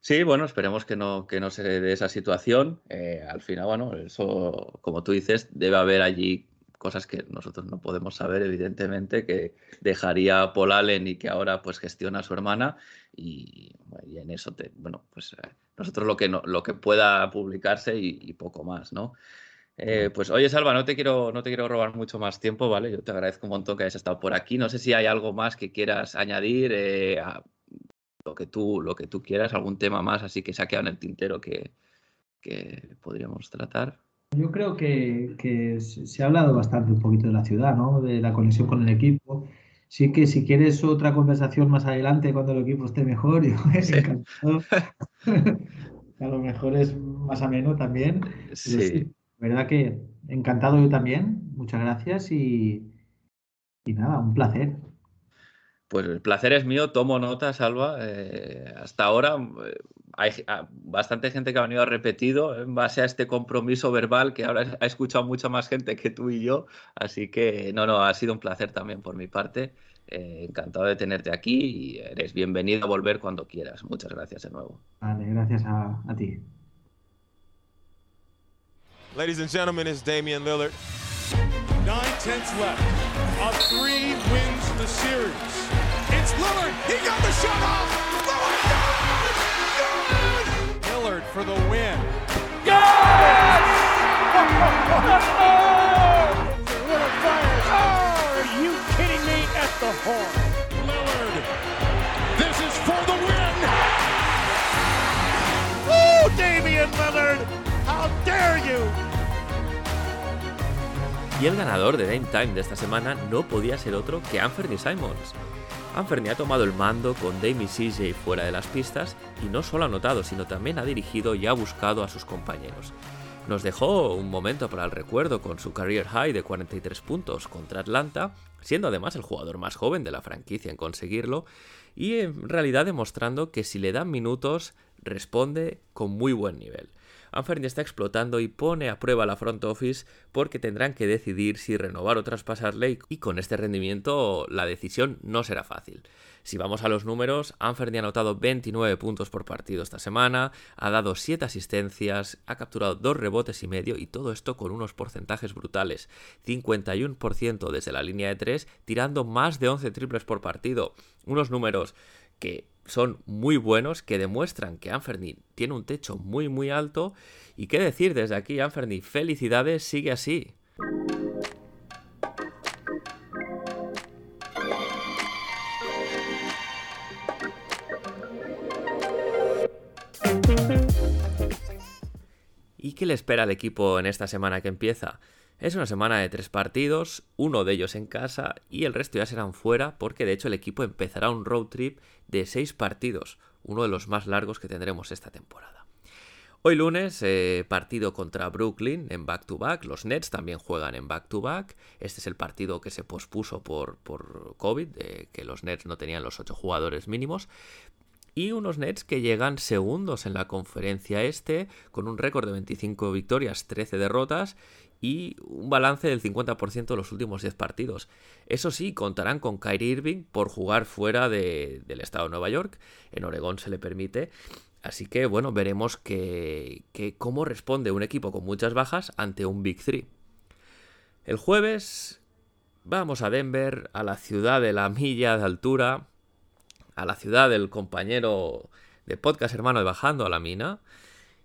Speaker 1: Sí, bueno, esperemos que no, que no se dé esa situación. Eh, al final, bueno, eso, como tú dices, debe haber allí cosas que nosotros no podemos saber, evidentemente, que dejaría Paul Allen y que ahora pues gestiona a su hermana y, en eso, te, bueno, pues eh, nosotros lo que, no, lo que pueda publicarse y, poco más, ¿no? Eh, pues oye, Salva, no te, quiero, no te quiero robar mucho más tiempo, ¿vale? Yo te agradezco un montón que hayas estado por aquí. No sé si hay algo más que quieras añadir, lo que tú, lo que tú quieras, algún tema más, así que se ha quedado en el tintero que, podríamos tratar.
Speaker 2: Yo creo que, se ha hablado bastante un poquito de la ciudad, ¿no? De la conexión con el equipo. Sí que si quieres otra conversación más adelante cuando el equipo esté mejor, yo encantado. a lo mejor es más ameno también. Sí. Verdad que encantado yo también. Muchas gracias y, y nada, un placer.
Speaker 1: Pues el placer es mío, tomo nota, Salva. Eh, hasta ahora eh, hay ah, bastante gente que ha venido repetido en base a este compromiso verbal que ahora ha escuchado mucha más gente que tú y yo. Así que, no, no, ha sido un placer también por mi parte. Eh, encantado de tenerte aquí y eres bienvenido a volver cuando quieras. Muchas gracias de nuevo.
Speaker 2: Vale, gracias a, a ti.
Speaker 3: Ladies and gentlemen, it's Damian Lillard. Nine tenths left. A three wins the series. It's Lillard. He got the shot off. Lillard, good! Lillard for the win. Yes! Lillard fires. Oh, are you kidding me? At the horn. Lillard. This is for the win. Woo, Damian Lillard.
Speaker 1: Y el ganador de Game Time de esta semana no podía ser otro que Anthony Simons. Anthony ha tomado el mando con Dame y CJ fuera de las pistas y no solo ha anotado, sino también ha dirigido y ha buscado a sus compañeros. Nos dejó un momento para el recuerdo con su career high de 43 puntos contra Atlanta, siendo además el jugador más joven de la franquicia en conseguirlo, y en realidad demostrando que si le dan minutos responde con muy buen nivel. Anferni está explotando y pone a prueba la front office porque tendrán que decidir si renovar o traspasarle y con este rendimiento la decisión no será fácil. Si vamos a los números, Anferni ha anotado 29 puntos por partido esta semana, ha dado 7 asistencias, ha capturado 2 rebotes y medio y todo esto con unos porcentajes brutales. 51% desde la línea de 3, tirando más de 11 triples por partido. Unos números que son muy buenos, que demuestran que Anferni tiene un techo muy muy alto. Y qué decir desde aquí, Anferni, felicidades, sigue así. ¿Y qué le espera al equipo en esta semana que empieza? Es una semana de tres partidos, uno de ellos en casa y el resto ya serán fuera porque de hecho el equipo empezará un road trip de seis partidos, uno de los más largos que tendremos esta temporada. Hoy lunes, eh, partido contra Brooklyn en back-to-back. Los Nets también juegan en back-to-back. Este es el partido que se pospuso por, por COVID, que los Nets no tenían los ocho jugadores mínimos. Y unos Nets que llegan segundos en la conferencia este, con un récord de 25 victorias, 13 derrotas y un balance del 50% de los últimos 10 partidos. Eso sí, contarán con Kyrie Irving por jugar fuera del estado de Nueva York. En Oregón se le permite. Así que bueno, veremos que, cómo responde un equipo con muchas bajas ante un Big 3. El jueves vamos a Denver, a la ciudad de la milla de altura, a la ciudad del compañero de podcast hermano de Bajando a la Mina.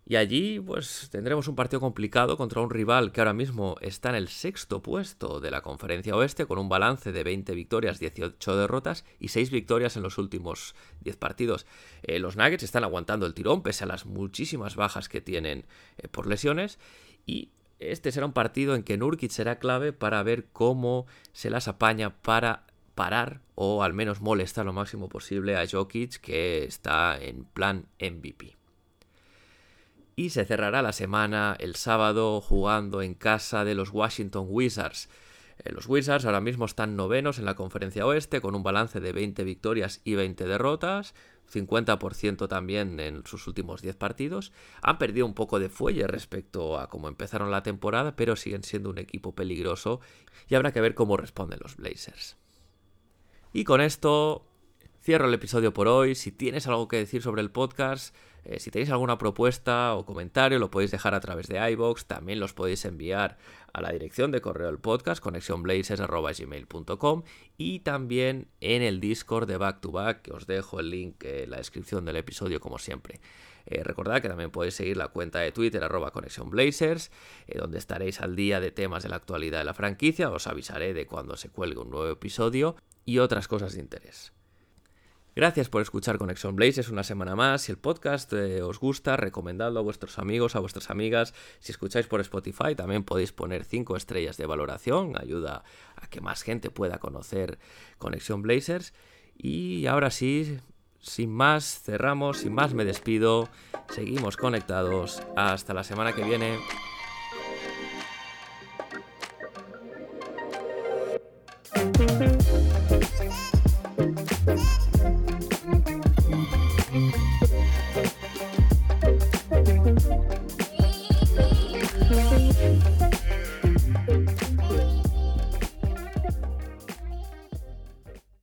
Speaker 1: Y allí, pues tendremos un partido complicado contra un rival que ahora mismo está en el sexto puesto de la Conferencia Oeste, con un balance de 20 victorias, 18 derrotas y 6 victorias en los últimos 10 partidos. Eh, los Nuggets están aguantando el tirón, pese a las muchísimas bajas que tienen eh, por lesiones. Y este será un partido en que Nurkic será clave para ver cómo se las apaña para parar o al menos molestar lo máximo posible a Jokic, que está en plan MVP y se cerrará la semana el sábado jugando en casa de los Washington Wizards. Eh, los Wizards ahora mismo están novenos en la conferencia oeste con un balance de 20 victorias y 20 derrotas, 50% también en sus últimos 10 partidos. Han perdido un poco de fuelle respecto a cómo empezaron la temporada, pero siguen siendo un equipo peligroso y habrá que ver cómo responden los Blazers. Y con esto cierro el episodio por hoy. Si tienes algo que decir sobre el podcast, eh, si tenéis alguna propuesta o comentario, lo podéis dejar a través de iBox. También los podéis enviar a la dirección de correo del podcast, conexionblazers.gmail.com y también en el Discord de Back to Back, que os dejo el link en la descripción del episodio, como siempre. Eh, recordad que también podéis seguir la cuenta de Twitter arroba ConexionBlazers, eh, donde estaréis al día de temas de la actualidad de la franquicia, os avisaré de cuando se cuelgue un nuevo episodio y otras cosas de interés. Gracias por escuchar Conexión Blaze, es una semana más. Si el podcast eh, os gusta, recomendadlo a vuestros amigos, a vuestras amigas. Si escucháis por Spotify, también podéis poner 5 estrellas de valoración, ayuda a que más gente pueda conocer Conexión Blazers. Y ahora sí, sin más, cerramos, sin más me despido. Seguimos conectados. Hasta la semana que viene.